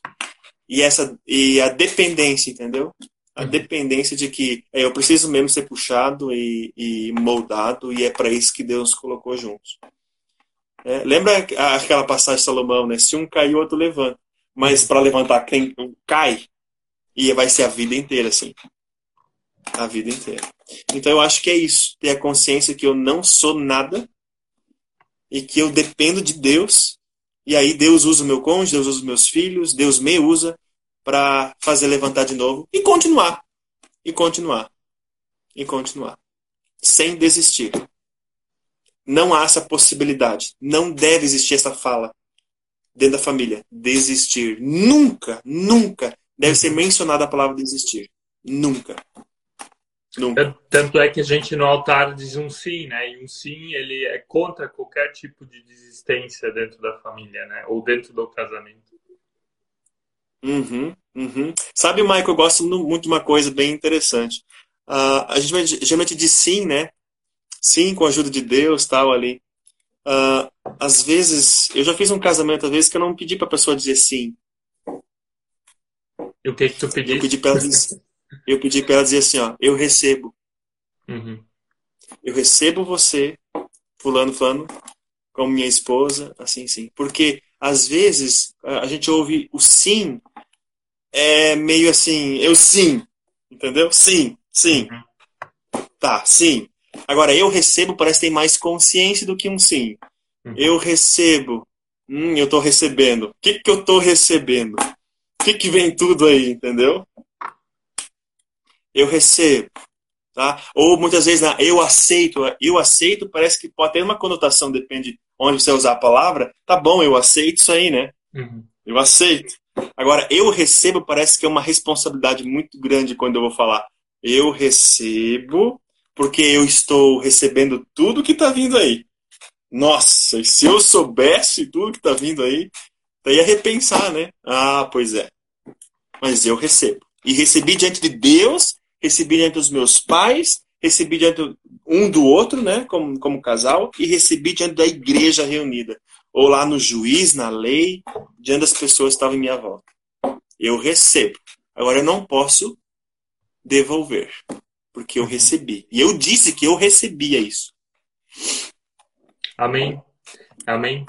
E essa e a dependência, entendeu? A dependência de que é, eu preciso mesmo ser puxado e, e moldado, e é para isso que Deus nos colocou juntos. É, lembra aquela passagem de Salomão, né? Se um cai, o outro levanta. Mas para levantar quem cai, e vai ser a vida inteira assim. A vida inteira. Então eu acho que é isso. Ter a consciência que eu não sou nada e que eu dependo de Deus. E aí Deus usa o meu cônjuge, Deus usa os meus filhos, Deus me usa para fazer levantar de novo e continuar. E continuar. E continuar. Sem desistir. Não há essa possibilidade. Não deve existir essa fala dentro da família. Desistir. Nunca, nunca deve ser mencionada a palavra desistir. Nunca. Nunca. Tanto é que a gente no altar diz um sim, né? E um sim, ele é contra qualquer tipo de desistência dentro da família, né? Ou dentro do casamento. Uhum, uhum. Sabe, Michael, eu gosto muito de uma coisa bem interessante. Uh, a gente geralmente diz sim, né? Sim, com a ajuda de Deus, tal, ali. Uh, às vezes, eu já fiz um casamento, às vezes, que eu não pedi para a pessoa dizer sim. E o que que tu pediu? Eu pedi para ela dizer, eu pedi ela dizer assim, ó, eu recebo. Uhum. Eu recebo você, fulano, fulano, como minha esposa, assim, sim. Porque, às vezes, a gente ouve o sim, é meio assim, eu sim, entendeu? Sim, sim. Uhum. Tá, sim. Agora, eu recebo parece que tem mais consciência do que um sim. Uhum. Eu recebo. Hum, eu tô recebendo. O que, que eu tô recebendo? O que, que vem tudo aí, entendeu? Eu recebo. Tá? Ou muitas vezes, eu aceito. Eu aceito parece que pode ter uma conotação, depende onde você usar a palavra. Tá bom, eu aceito isso aí, né? Uhum. Eu aceito. Agora, eu recebo parece que é uma responsabilidade muito grande quando eu vou falar. Eu recebo porque eu estou recebendo tudo que está vindo aí. Nossa, e se eu soubesse tudo que está vindo aí, eu ia repensar, né? Ah, pois é. Mas eu recebo. E recebi diante de Deus, recebi diante dos meus pais, recebi diante um do outro, né? Como, como casal, e recebi diante da igreja reunida. Ou lá no juiz, na lei, diante das pessoas que estavam em minha volta. Eu recebo. Agora eu não posso devolver porque eu recebi. E eu disse que eu recebia isso. Amém. Amém.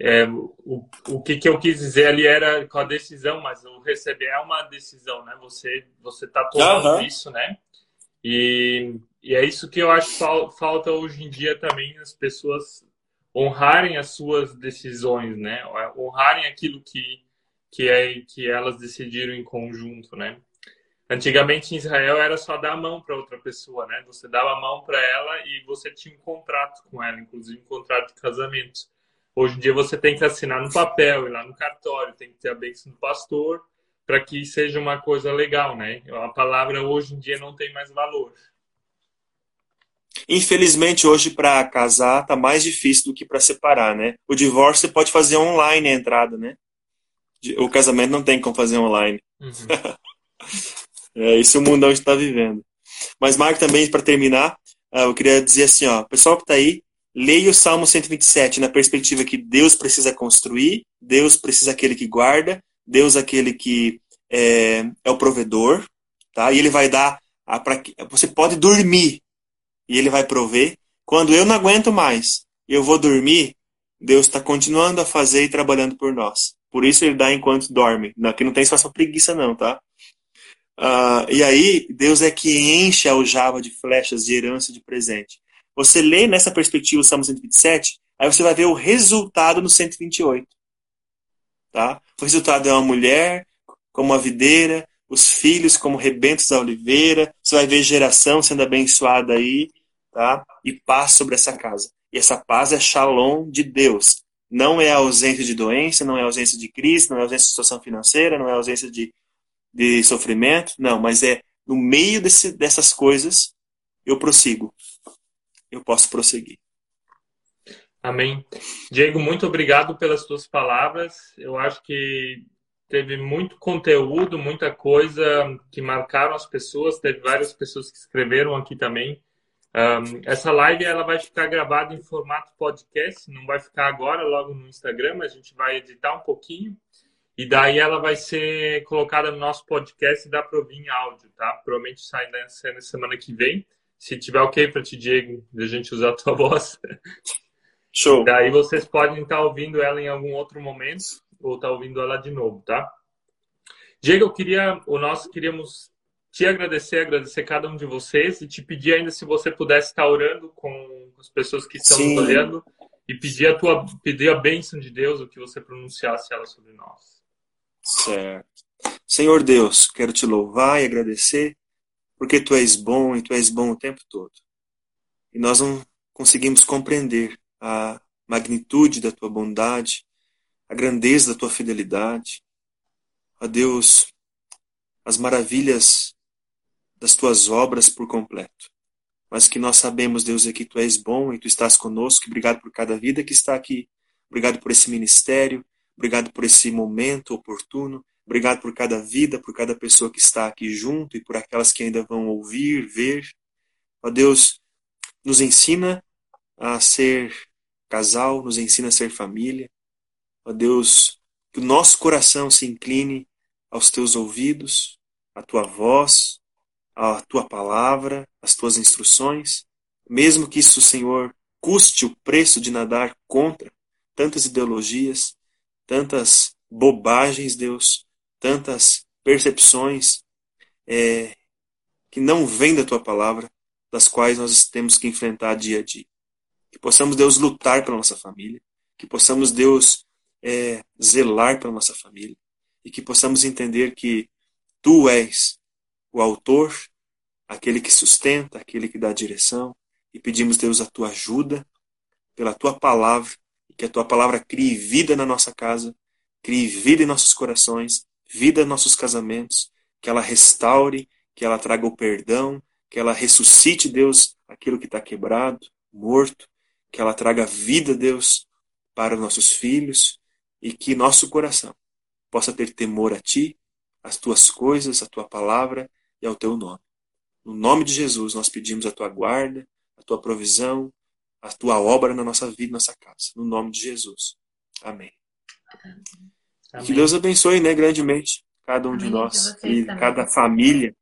É, o, o que, que eu quis dizer ali era com a decisão, mas o receber é uma decisão, né? Você você está tomando uhum. isso, né? E, e é isso que eu acho que falta hoje em dia também as pessoas honrarem as suas decisões, né? Honrarem aquilo que que é que elas decidiram em conjunto, né? Antigamente em Israel era só dar a mão para outra pessoa, né? Você dava a mão para ela e você tinha um contrato com ela, inclusive um contrato de casamento. Hoje em dia você tem que assinar no papel, ir lá no cartório, tem que ter a bênção do pastor para que seja uma coisa legal, né? A palavra hoje em dia não tem mais valor. Infelizmente hoje para casar tá mais difícil do que para separar, né? O divórcio você pode fazer online a entrada, né? O casamento não tem como fazer online. Uhum. É, esse é o mundão que está vivendo. Mas, Marco, também, para terminar, ah, eu queria dizer assim, ó, pessoal que está aí, leia o Salmo 127 na perspectiva que Deus precisa construir, Deus precisa aquele que guarda, Deus aquele que é, é o provedor, tá? E ele vai dar, a, pra, você pode dormir e ele vai prover. Quando eu não aguento mais, eu vou dormir, Deus está continuando a fazer e trabalhando por nós. Por isso ele dá enquanto dorme. Aqui não tem espaço preguiça não, tá? Uh, e aí, Deus é que enche a aljava de flechas de herança de presente. Você lê nessa perspectiva o Salmo 127, aí você vai ver o resultado no 128. Tá? O resultado é uma mulher como uma videira, os filhos como rebentos da oliveira, você vai ver geração sendo abençoada aí, tá? E paz sobre essa casa. E essa paz é shalom de Deus. Não é ausência de doença, não é ausência de crise, não é ausência de situação financeira, não é ausência de de sofrimento, não, mas é no meio desse, dessas coisas eu prossigo. Eu posso prosseguir. Amém. Diego, muito obrigado pelas tuas palavras. Eu acho que teve muito conteúdo, muita coisa que marcaram as pessoas. Teve várias pessoas que escreveram aqui também. Um, essa live ela vai ficar gravada em formato podcast, não vai ficar agora logo no Instagram, a gente vai editar um pouquinho e daí ela vai ser colocada no nosso podcast e dá para ouvir em áudio, tá? Provavelmente sai na semana que vem. Se tiver ok para ti, Diego, de a gente usar a tua voz. Show. Daí vocês podem estar ouvindo ela em algum outro momento ou estar ouvindo ela de novo, tá? Diego, eu queria, o nosso queríamos te agradecer, agradecer cada um de vocês e te pedir ainda se você pudesse estar orando com as pessoas que estão Sim. nos olhando e pedir a tua pedir a bênção de Deus, o que você pronunciasse ela sobre nós. Certo. Senhor Deus, quero te louvar e agradecer porque tu és bom e tu és bom o tempo todo. E nós não conseguimos compreender a magnitude da tua bondade, a grandeza da tua fidelidade. Ó Deus, as maravilhas das tuas obras por completo. Mas que nós sabemos, Deus, é que tu és bom e tu estás conosco. Obrigado por cada vida que está aqui. Obrigado por esse ministério. Obrigado por esse momento oportuno. Obrigado por cada vida, por cada pessoa que está aqui junto e por aquelas que ainda vão ouvir, ver. Ó Deus, nos ensina a ser casal, nos ensina a ser família. Ó Deus, que o nosso coração se incline aos teus ouvidos, à tua voz, à tua palavra, às tuas instruções, mesmo que isso, Senhor, custe o preço de nadar contra tantas ideologias, tantas bobagens, Deus, tantas percepções é, que não vêm da tua palavra, das quais nós temos que enfrentar dia a dia. Que possamos, Deus, lutar pela nossa família, que possamos, Deus, é, zelar pela nossa família, e que possamos entender que tu és o autor, aquele que sustenta, aquele que dá a direção, e pedimos, Deus, a tua ajuda pela tua palavra, e que a tua palavra crie vida na nossa casa, crie vida em nossos corações, vida em nossos casamentos, que ela restaure, que ela traga o perdão, que ela ressuscite, Deus, aquilo que está quebrado, morto, que ela traga vida, Deus, para os nossos filhos e que nosso coração possa ter temor a Ti, às Tuas coisas, à Tua palavra e ao Teu nome. No nome de Jesus, nós pedimos a Tua guarda, a Tua provisão, a Tua obra na nossa vida, nossa casa. No nome de Jesus. Amém. Amém. Que Deus abençoe, né, grandemente cada um Amém de nós e também. cada família,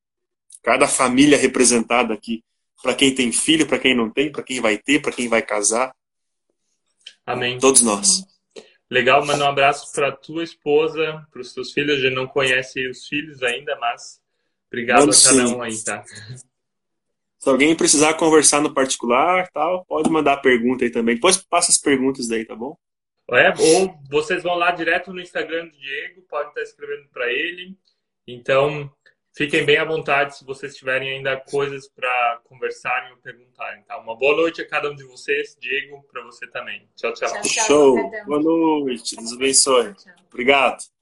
cada família representada aqui, para quem tem filho, para quem não tem, para quem vai ter, para quem vai casar. Amém. Todos nós. Legal, manda um abraço para tua esposa, para os teus filhos. A gente não conhece os filhos ainda, mas obrigado a cada um aí, tá? Se alguém precisar conversar no particular, tal, pode mandar pergunta aí também. Depois passa as perguntas daí, tá bom? É, ou vocês vão lá direto no Instagram do Diego, podem estar escrevendo para ele. Então, fiquem bem à vontade se vocês tiverem ainda coisas para conversarem ou perguntarem. Tá? Uma boa noite a cada um de vocês. Diego, para você também. Tchau, tchau. tchau, tchau Show. Boa noite. Deus abençoe. Tchau, Obrigado.